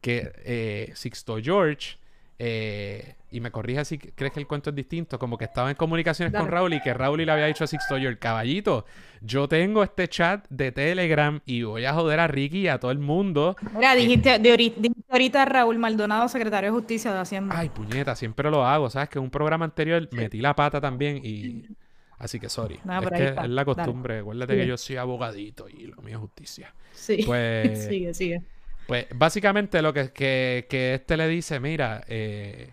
que eh, Sixto George, eh, y me corrige si crees que el cuento es distinto, como que estaba en comunicaciones con Dale. Raúl y que Raúl le había dicho a Sixto George, caballito, yo tengo este chat de Telegram y voy a joder a Ricky y a todo el mundo. Mira, dijiste, de ori- dijiste ahorita Raúl Maldonado, secretario de Justicia de Hacienda. Ay, puñeta, siempre lo hago, ¿sabes? Que en un programa anterior metí la pata también y... Así que sorry. Es que la Dale. costumbre. Acuérdate Sigue. que yo soy abogadito y lo mío es justicia. sí. Pues, sigue, sigue. Pues básicamente lo que, que, que este le dice, mira, eh,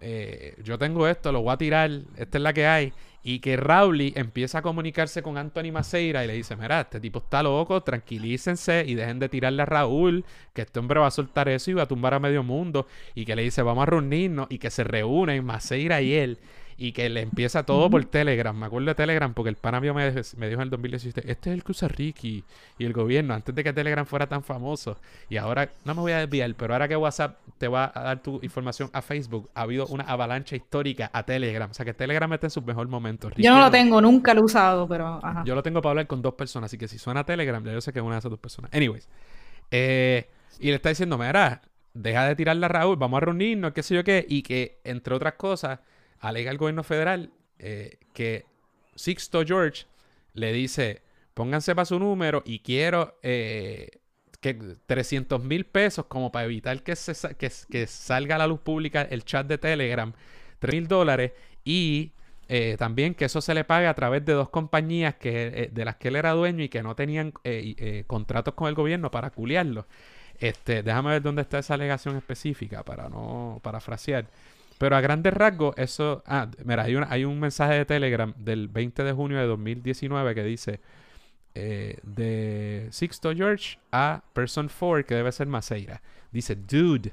eh, yo tengo esto, lo voy a tirar, esta es la que hay. Y que Rowley empieza a comunicarse con Anthony Maceira y le dice, mira, este tipo está loco, tranquilícense y dejen de tirarle a Raúl, que este hombre va a soltar eso y va a tumbar a medio mundo. Y que le dice, vamos a reunirnos y que se reúnen Maceira y él y que le empieza todo por Telegram. Me acuerdo de Telegram porque el pana mío me, me dijo en el 2017, este es el que usa Ricky y el gobierno, antes de que Telegram fuera tan famoso. Y ahora, no me voy a desviar, pero ahora que WhatsApp te va a dar tu información a Facebook, ha habido una avalancha histórica a Telegram. O sea que Telegram está en su mejor momento. yo no lo tengo, nunca lo he usado, pero... Yo lo tengo para hablar con dos personas, así que si suena Telegram, ya yo sé que es una de esas dos personas. Anyways. Eh, y le está diciendo, mira, deja de tirarle a Raúl, vamos a reunirnos, qué sé yo qué, y que, entre otras cosas alega el gobierno federal eh, que Sixto George le dice, pónganse para su número y quiero eh, que 300 mil pesos como para evitar que, se, que, salga a la luz pública el chat de Telegram, 3 mil dólares y eh, también que eso se le pague a través de dos compañías que, de las que él era dueño y que no tenían contratos con el gobierno para culiarlo. Este, déjame ver dónde está esa alegación específica para no parafrasear. Pero a grandes rasgos, eso. Ah, mira, hay, hay un mensaje de Telegram del 20 de junio de 2019 que dice: eh, De Sixto George a Person 4, que debe ser Maceira. Dice: Dude.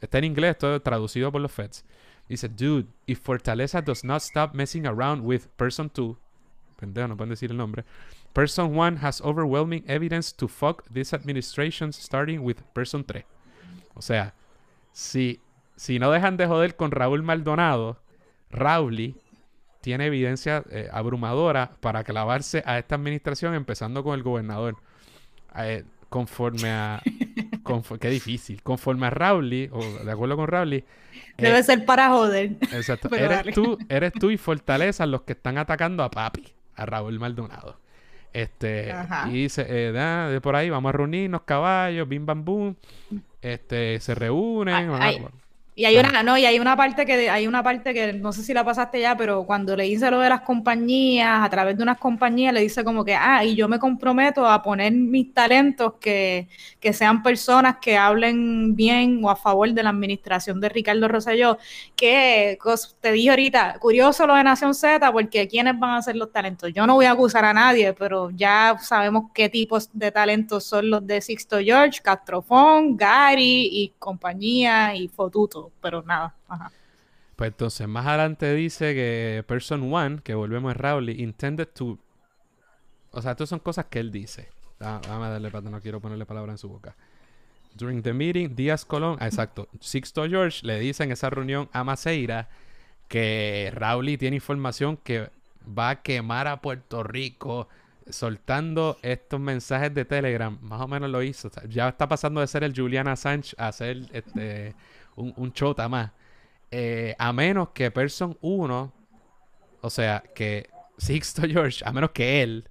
Está en inglés, todo traducido por los feds. Dice: Dude, if Fortaleza does not stop messing around with Person 2. Pendejo, no pueden decir el nombre. Person 1 has overwhelming evidence to fuck this administration, starting with Person 3. O sea, si si no dejan de joder con Raúl Maldonado, Rauli tiene evidencia eh, abrumadora para clavarse a esta administración, empezando con el gobernador. Eh, conforme a. qué difícil. Conforme a Rauli, o de acuerdo con Rauli. Debe eh, ser para joder. Exacto. eres tú, eres tú y Fortaleza los que están atacando a papi, a Raúl Maldonado. Este, y dice, de por ahí vamos a reunirnos, caballos, bim bam boom. Este, se reúnen. Y hay una, no, y hay una parte que hay una parte que no sé si la pasaste ya, pero cuando le dice lo de las compañías, a través de unas compañías, le dice como que, ah, y yo me comprometo a poner mis talentos que, que sean personas que hablen bien o a favor de la administración de Ricardo Rosselló, que te dije ahorita, curioso lo de Nación Z, porque ¿quiénes van a ser los talentos? Yo no voy a acusar a nadie, pero ya sabemos qué tipos de talentos son los de Sixto George, Castrofón, Gary y compañía y Fotuto pero nada. Pues entonces, más adelante dice que Person One, que volvemos a Rowley, intended to. O sea, estas son cosas que él dice. Ah, a darle para no quiero ponerle palabra en su boca. During the meeting, Díaz Colón, ah, exacto, Sixto George le dice en esa reunión a Maceira que Rowley tiene información que va a quemar a Puerto Rico soltando estos mensajes de Telegram. Más o menos lo hizo. ya está pasando de ser el Julian Assange a ser este un, chota más. Eh, a menos que Person 1, o sea, que Sixto George, a menos que él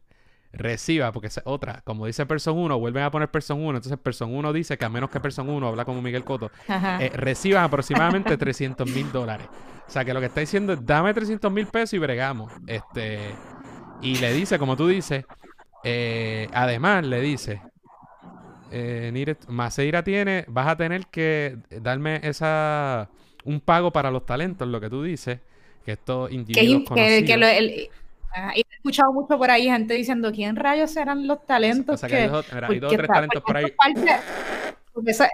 reciba, porque es otra, como dice Person 1, vuelven a poner Person 1, entonces Person 1 dice que a menos que Person 1, habla como Miguel Coto, eh, reciban aproximadamente 300 mil dólares. O sea, que lo que está diciendo es, dame 300 mil pesos y bregamos. Este, y le dice, como tú dices, eh, además le dice, eh, Maceira tiene, vas a tener que darme esa un pago para los talentos, lo que tú dices, que estos individuos que, que, he escuchado mucho por ahí gente diciendo, ¿quién rayos serán los talentos? que, hay dos, tres talentos por ahí. eso,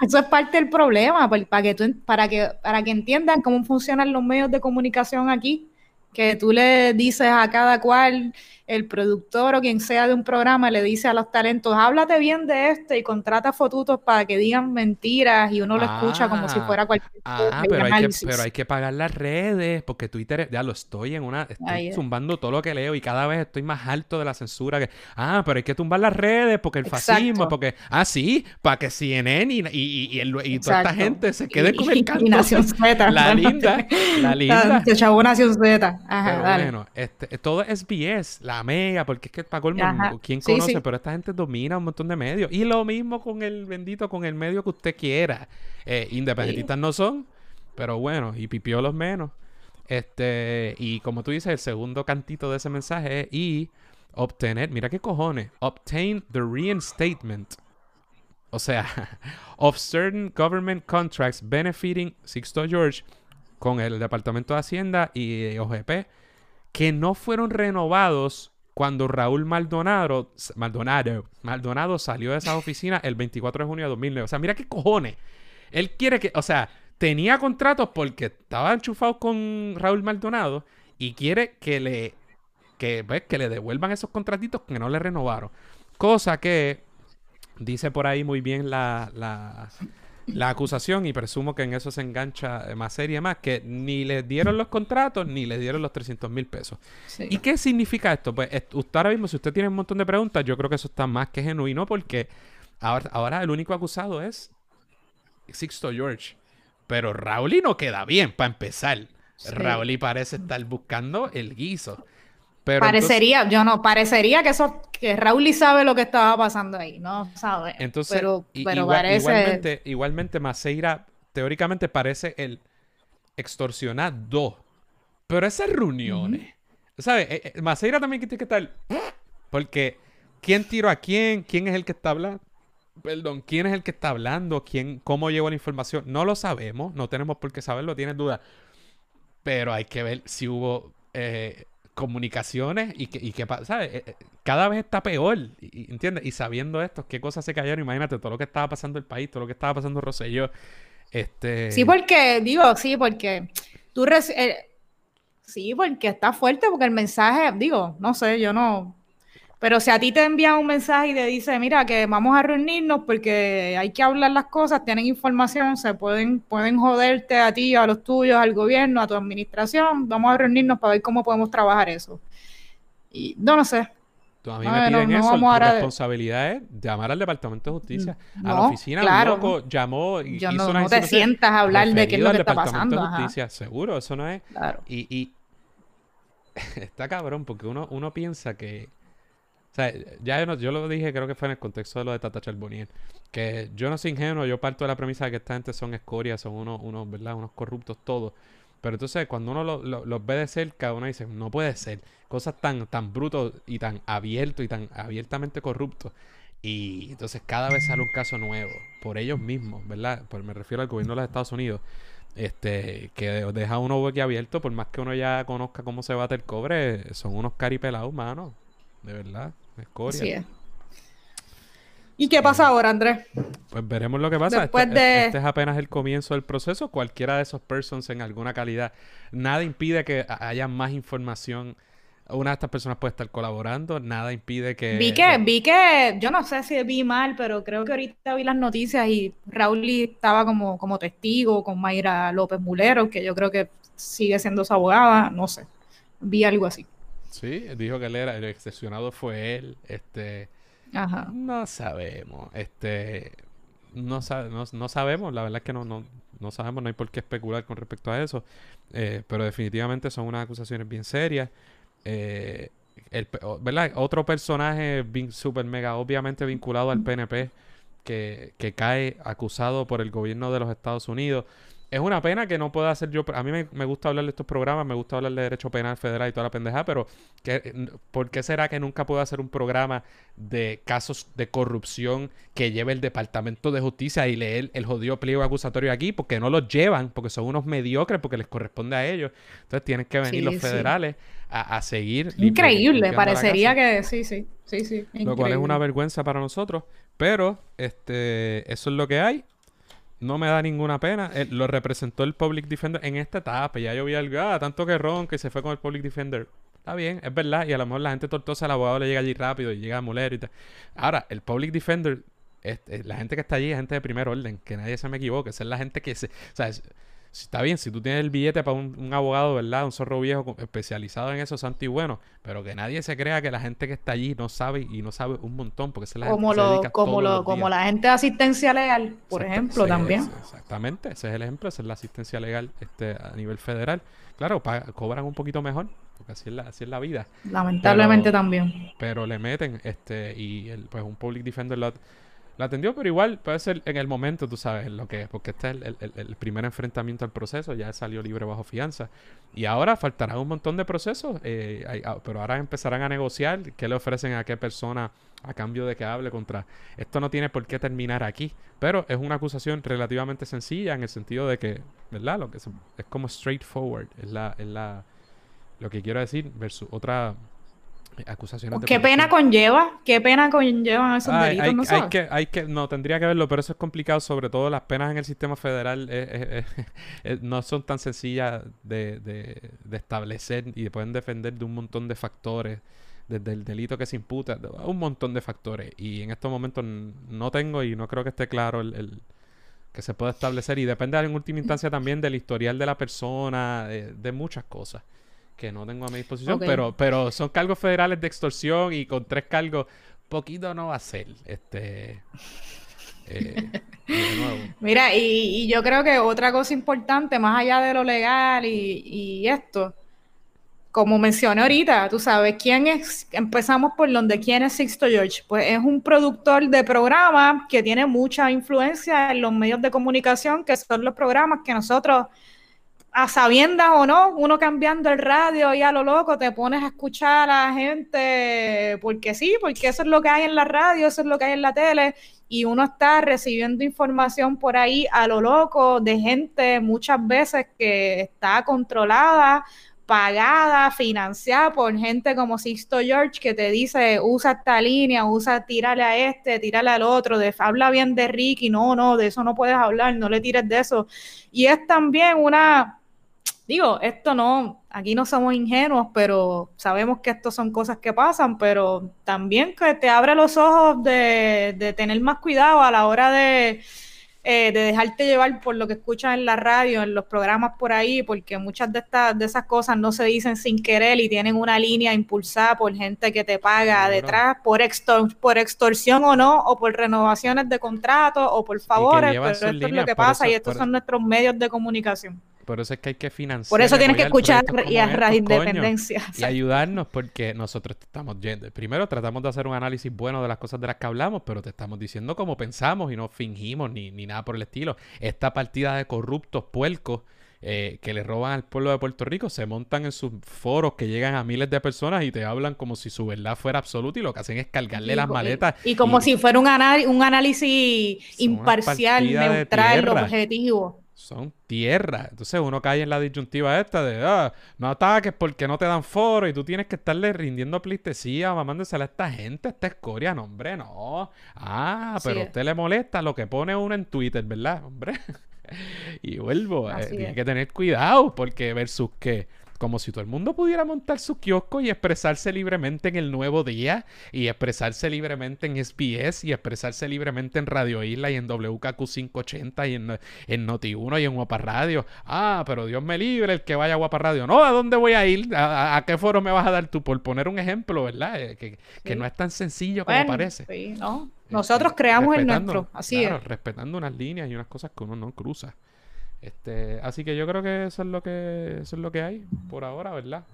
es parte del problema, para que, tú, para, que, para que entiendan cómo funcionan los medios de comunicación aquí, que tú le dices a cada cual el productor o quien sea de un programa le dice a los talentos, háblate bien de este y contrata fotutos para que digan mentiras y uno lo escucha como si fuera cualquier Ah, pero hay, que, pero hay, que, pagar las redes porque Twitter, ya lo estoy en una, estoy zumbando todo lo que leo y cada vez estoy más alto de la censura que, ah, pero hay que tumbar las redes porque el fascismo, porque, ah, sí, para que CNN y, y, y, toda esta gente se quede con el canto. Nación Z. La linda, la linda. Se chavó Nación Z. Ajá, dale. bueno, este, todo es BS, la mega, porque es que para colmo, ¿quién conoce? Pero esta gente domina un montón de medios. Y lo mismo con el bendito, con el medio que usted quiera. Eh, independentistas no son, pero bueno, y pipiolos menos. Este, y como tú dices, el segundo cantito de ese mensaje es y obtener, mira qué cojones, obtain the reinstatement. O sea, of certain government contracts benefiting Sixto George con el Departamento de Hacienda y OGP que no fueron renovados cuando Raúl Maldonado, Maldonado, Maldonado salió de esa oficina el 24 de junio de 2009. O sea, mira qué cojones. Él quiere que, o sea, tenía contratos porque estaba enchufado con Raúl Maldonado y quiere que le, que, pues, que le devuelvan esos contratitos que no le renovaron. Cosa que dice por ahí muy bien la, la, la acusación y presumo que en eso se engancha más seria más, que ni le dieron los contratos ni le dieron los 300 mil pesos. ¿Y qué significa esto? Pues usted ahora mismo, si usted tiene un montón de preguntas, yo creo que eso está más que genuino porque ahora, ahora el único acusado es Sixto George. Pero Raúl no queda bien para empezar. Raúl parece estar buscando el guiso parecería, yo no, parecería que eso, que Raúl sabe lo que estaba pasando ahí, no sabe. Entonces, pero, igualmente, igualmente Maceira teóricamente parece el extorsionado. Pero esas reuniones, ¿sabes? Eh, eh, Maceira también tiene que estar, porque ¿quién tiró a quién? ¿Quién es el que está hablando? Perdón, ¿quién es el que está hablando? ¿Quién, ¿Cómo llegó la información? No lo sabemos, no tenemos por qué saberlo, tienes duda. Pero hay que ver si hubo eh, comunicaciones y que, y que ¿sabes? Eh, eh, cada vez está peor, ¿entiendes? Y sabiendo esto, qué cosas se cayeron, imagínate todo lo que estaba pasando el país, todo lo que estaba pasando Rosselló. Este... Sí, porque, digo, sí, porque tú... Eh, sí, porque está fuerte, porque el mensaje, digo, no sé, yo no, pero si a ti te envían un mensaje y te dice, mira, que vamos a reunirnos porque hay que hablar las cosas, tienen información, se pueden, pueden joderte a ti, a los tuyos, al gobierno, a tu administración, vamos a reunirnos para ver cómo podemos trabajar eso. Y no, no sé. Tú a mí me piden eso, tu responsabilidad es llamar al Departamento de Justicia, a la oficina, claro. loco llamó y Yo no, no te sientas a hablar de qué es lo que está pasando. De Justicia, seguro, eso no es. Claro. Y, y está cabrón porque uno, uno piensa que o sea, ya yo, yo, lo dije, creo que fue en el contexto de lo de Tata Charbonnier, que yo no soy ingenuo, yo parto de la premisa de que esta gente son escorias, son unos, unos ¿verdad? Unos corruptos todos. Pero entonces, cuando uno los ve de cerca, uno dice, no puede ser. Cosas tan, tan brutos y tan abiertos y tan abiertamente corruptos. Y entonces cada vez sale un caso nuevo, por ellos mismos, ¿verdad? Pues me refiero al gobierno de los Estados Unidos, este, que deja uno abierto, por más que uno ya conozca cómo se bate el cobre, son unos caripelados, mano, de verdad. Escoria. ¿Y qué pasa ahora, Andrés? Pues veremos lo que pasa. Después este, de... este, es apenas el comienzo del proceso. Cualquiera de esos persons en alguna calidad. Nada impide que haya más información. Una de estas personas puede estar colaborando. Nada impide que. Vi que, vi que, yo no sé si vi mal, pero creo que ahorita vi las noticias y Raúl estaba como, como testigo con Mayra López Mulero, que yo creo que sigue siendo su abogada. No sé. Vi algo así. Sí, dijo que él era, el excepcionado fue él. Este. Ajá. No sabemos. Este. No, no, sabemos, la verdad es que no, no, no sabemos, no hay por qué especular con respecto a eso. Eh, pero definitivamente son unas acusaciones bien serias. Eh, el, ¿verdad? Otro personaje super mega obviamente vinculado al PNP que, que cae acusado por el gobierno de los Estados Unidos es una pena que no pueda hacer yo. A mí me, gusta hablar de estos programas, me gusta hablar de derecho penal federal y toda la pendejada, pero ¿por qué será que nunca puedo hacer un programa de casos de corrupción que lleve el Departamento de Justicia y leer el jodido pliego acusatorio aquí? Porque no los llevan, porque son unos mediocres, porque les corresponde a ellos. Entonces tienen que venir los federales a, seguir. Increíble, parecería que sí, sí, sí, sí. Lo cual es una vergüenza para nosotros, pero este, eso es lo que hay no me da ninguna pena. lo representó el Public Defender en esta etapa. Ya yo vi algo, ah, tanto que Ron que se fue con el Public Defender. Está bien, es verdad. Y a lo mejor la gente tortosa, el abogado le llega allí rápido y llega a moler y tal. Ahora, el Public Defender, la gente que está allí es gente de primer orden. Que nadie se me equivoque. Esa es la gente que se. O sea, está bien, si tú tienes el billete para un, abogado, ¿verdad? Un zorro viejo especializado en eso, santo y bueno, pero que nadie se crea que la gente que está allí no sabe y no sabe un montón, porque es la como gente lo, como lo, como la gente de asistencia legal, por ejemplo, también. exactamente, ese es el ejemplo, esa es la asistencia legal este, a nivel federal. Claro, cobran un poquito mejor, porque así es la, así es la vida. Lamentablemente también. Pero le meten, este, y el, pues un public defender Lo atendió, pero igual puede ser en el momento, tú sabes, lo que es, porque este es el, el- primer enfrentamiento al proceso, ya salió libre bajo fianza. Y ahora faltará un montón de procesos, eh, ah, pero ahora empezarán a negociar qué le ofrecen a qué persona a cambio de que hable contra. Esto no tiene por qué terminar aquí, pero es una acusación relativamente sencilla en el sentido de que, ¿verdad? Lo que se- es como straightforward, es la, es la, lo que quiero decir, versus otra acusaciones de ¿Qué pena conlleva? ¿Qué pena conllevan esos Ay, delitos? hay, ¿No hay sabes? que, hay que, no, tendría que verlo, pero eso es complicado, sobre todo las penas en el sistema federal eh, eh, eh, eh, no son tan sencillas de, de- de establecer y pueden defender de un montón de factores, desde el delito que se imputa, un montón de factores. Y en estos momentos no tengo y no creo que esté claro el, el- que se pueda establecer. Y depende en última instancia también del historial de la persona, de, de muchas cosas que no tengo a mi disposición, pero, pero son cargos federales de extorsión y con tres cargos, poquito no va a ser. Este, eh, y de nuevo. Mira, y, y yo creo que otra cosa importante, más allá de lo legal y, y esto, como mencioné ahorita, tú sabes, ¿quién es? Empezamos por donde, ¿quién es Sixto George? Pues es un productor de programas que tiene mucha influencia en los medios de comunicación, que son los programas que nosotros, a sabiendas o no, uno cambiando el radio y a lo loco te pones a escuchar a la gente, porque sí, porque eso es lo que hay en la radio, eso es lo que hay en la tele, y uno está recibiendo información por ahí a lo loco de gente muchas veces que está controlada, pagada, financiada por gente como Sixto George que te dice usa esta línea, usa, tírale a este, tírale al otro, de, habla bien de Ricky, no, no, de eso no puedes hablar, no le tires de eso. Y es también una, digo, esto no, aquí no somos ingenuos, pero sabemos que esto son cosas que pasan, pero también que te abre los ojos de, de tener más cuidado a la hora de, eh, de dejarte llevar por lo que escuchas en la radio, en los programas por ahí, porque muchas de estas de esas cosas no se dicen sin querer y tienen una línea impulsada por gente que te paga Seguro. detrás por extor por extorsión o no, o por renovaciones de contratos o por favores, pero esto es lo que pasa eso- y estos por- son nuestros medios de comunicación. Por eso es que hay que financiar. Por eso tienes que escuchar y a como Radio Independencia. Y ayudarnos porque nosotros te estamos yendo. Primero tratamos de hacer un análisis bueno de las cosas de las que hablamos, pero te estamos diciendo cómo pensamos y no fingimos ni, ni nada por el estilo. Esta partida de corruptos puercos eh, que le roban al pueblo de Puerto Rico se montan en sus foros que llegan a miles de personas y te hablan como si su verdad fuera absoluta y lo que hacen es cargarle Y las maletas. Y como y- si fuera un, un análisis imparcial, neutral, objetivo. Son tierra. Entonces uno cae en la disyuntiva esta de, ah, no ataques porque no te dan foro y tú tienes que estarle rindiendo pleitesía, mamándosela a esta gente, a esta escoria. No, hombre, no. Ah, pero a es. usted le molesta lo que pone uno en Twitter, ¿verdad? Hombre. y vuelvo, eh, tiene que tener cuidado porque versus que... Como si todo el mundo pudiera montar su kiosco y expresarse libremente en el nuevo día, y expresarse libremente en SBS, y expresarse libremente en Radio Isla y en WKQ 580 y en, en Noti1 y en Guapa Radio. Ah, pero Dios me libre el que vaya a Guapa Radio. No, ¿a dónde voy a ir? ¿A, a- a qué foro me vas a dar tú? Por poner un ejemplo, ¿verdad? Eh, que, que Sí. no es tan sencillo como parece. sí, ¿no? Este, Nosotros creamos el nuestro, así claro, es. respetando unas líneas y unas cosas que uno no cruza. Este, así que yo creo que eso es lo que eso es lo que hay por ahora, ¿verdad?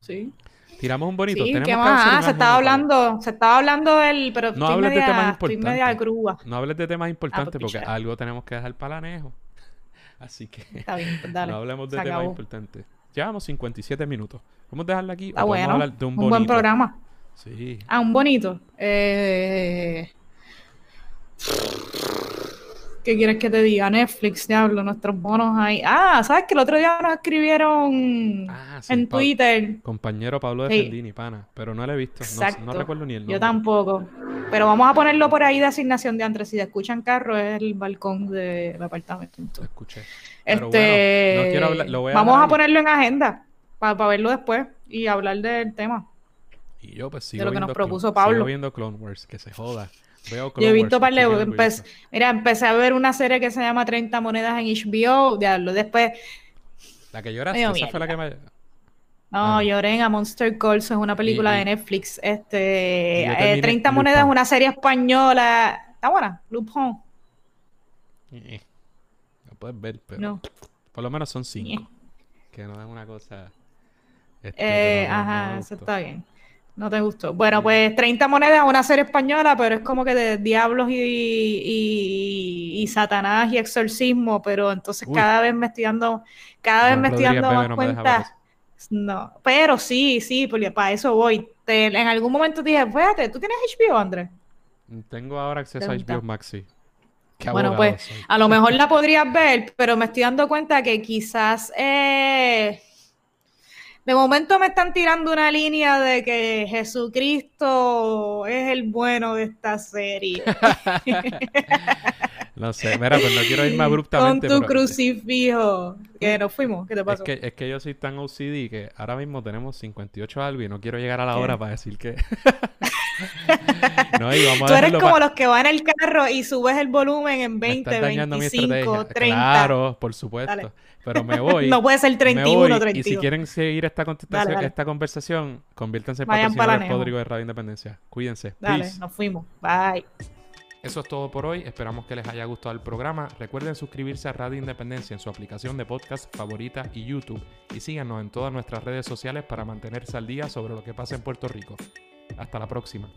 Sí, Tiramos un bonito. sí Tenemos ¿qué que más? hacer Ah, se estaba hablando, se estaba hablando del, pero No hables de media, temas estoy media importantes. grúa. No hables de temas importantes pues, porque algo tenemos que dejar para anejo. Así que Está bien, pues dale. no hablemos de temas acabó. importantes. Llevamos 57 minutos. Vamos a dejarla aquí. Está o podemos bueno, hablar de un un, bonito. buen programa. Sí. Ah, un bonito. Eh... ¿Qué quieres que te diga? Netflix, diablo, nuestros bonos ahí. Ah, ¿sabes que el otro día nos escribieron Ah, sí, en Twitter? Compañero Pablo de Sí. Fendini, pana. Pero no lo he visto. No, Exacto. no recuerdo ni el nombre. Yo tampoco. Pero vamos a ponerlo por ahí de asignación de antes. Si te escuchan carro, es el balcón del apartamento. Lo escuché. Este, bueno, no quiero hablar- lo voy a vamos hablar a ponerlo en agenda para verlo después y hablar del tema. Y yo pues sigo lo que nos propuso Clone- Pablo. Sigo viendo Clone Wars, que se joda. Veo Yo he visto par de- estoy bien empe- orgulloso. mira, empecé a ver una serie que se llama 30 monedas en HBO, diablo, después La que lloraste, esa fue la que me... No, Ah. lloré en A Monster Calls, es una película Y- de Netflix. Este, eh, terminé 30 Lupin. monedas es una serie española. Está buena, Lupin. Eh, No puedes ver, pero No. por lo menos son cinco. Eh. Que no es una cosa... este, Eh, ajá, eso está bien. No te gustó. Bueno, pues 30 monedas, una serie española, pero es como que de diablos y, y, Satanás y exorcismo, pero entonces cada vez me estoy dando, cada vez me estoy dando más cuenta. No, pero sí, sí, porque para eso voy. en algún momento dije, fíjate, ¿tú tienes HBO, Andrés? Tengo ahora acceso a HBO Maxi. bueno, pues a lo mejor la podrías ver, pero me estoy dando cuenta que quizás eh, de momento me están tirando una línea de que Jesucristo es el bueno de esta serie. no sé, mira, pues no quiero irme abruptamente. Con tu crucifijo. Que nos fuimos, ¿qué te pasó? Es que, es que yo soy tan OCD que ahora mismo tenemos 58 algo y no quiero llegar a la hora para decir que... no, y vamos Tú eres como los que van en el carro y subes el volumen en 20, 25, 30. Claro, por supuesto. Pero me voy. no puede ser 31, 32. Y si quieren seguir esta, contestación, esta conversación, conviértanse en patrocinadores Podrigo de Radio Independencia. Cuídense. Dale, nos fuimos. Bye. Eso es todo por hoy. Esperamos que les haya gustado el programa. Recuerden suscribirse a Radio Independencia en su aplicación de podcast favorita y YouTube. Y síganos en todas nuestras redes sociales para mantenerse al día sobre lo que pasa en Puerto Rico. Hasta la próxima.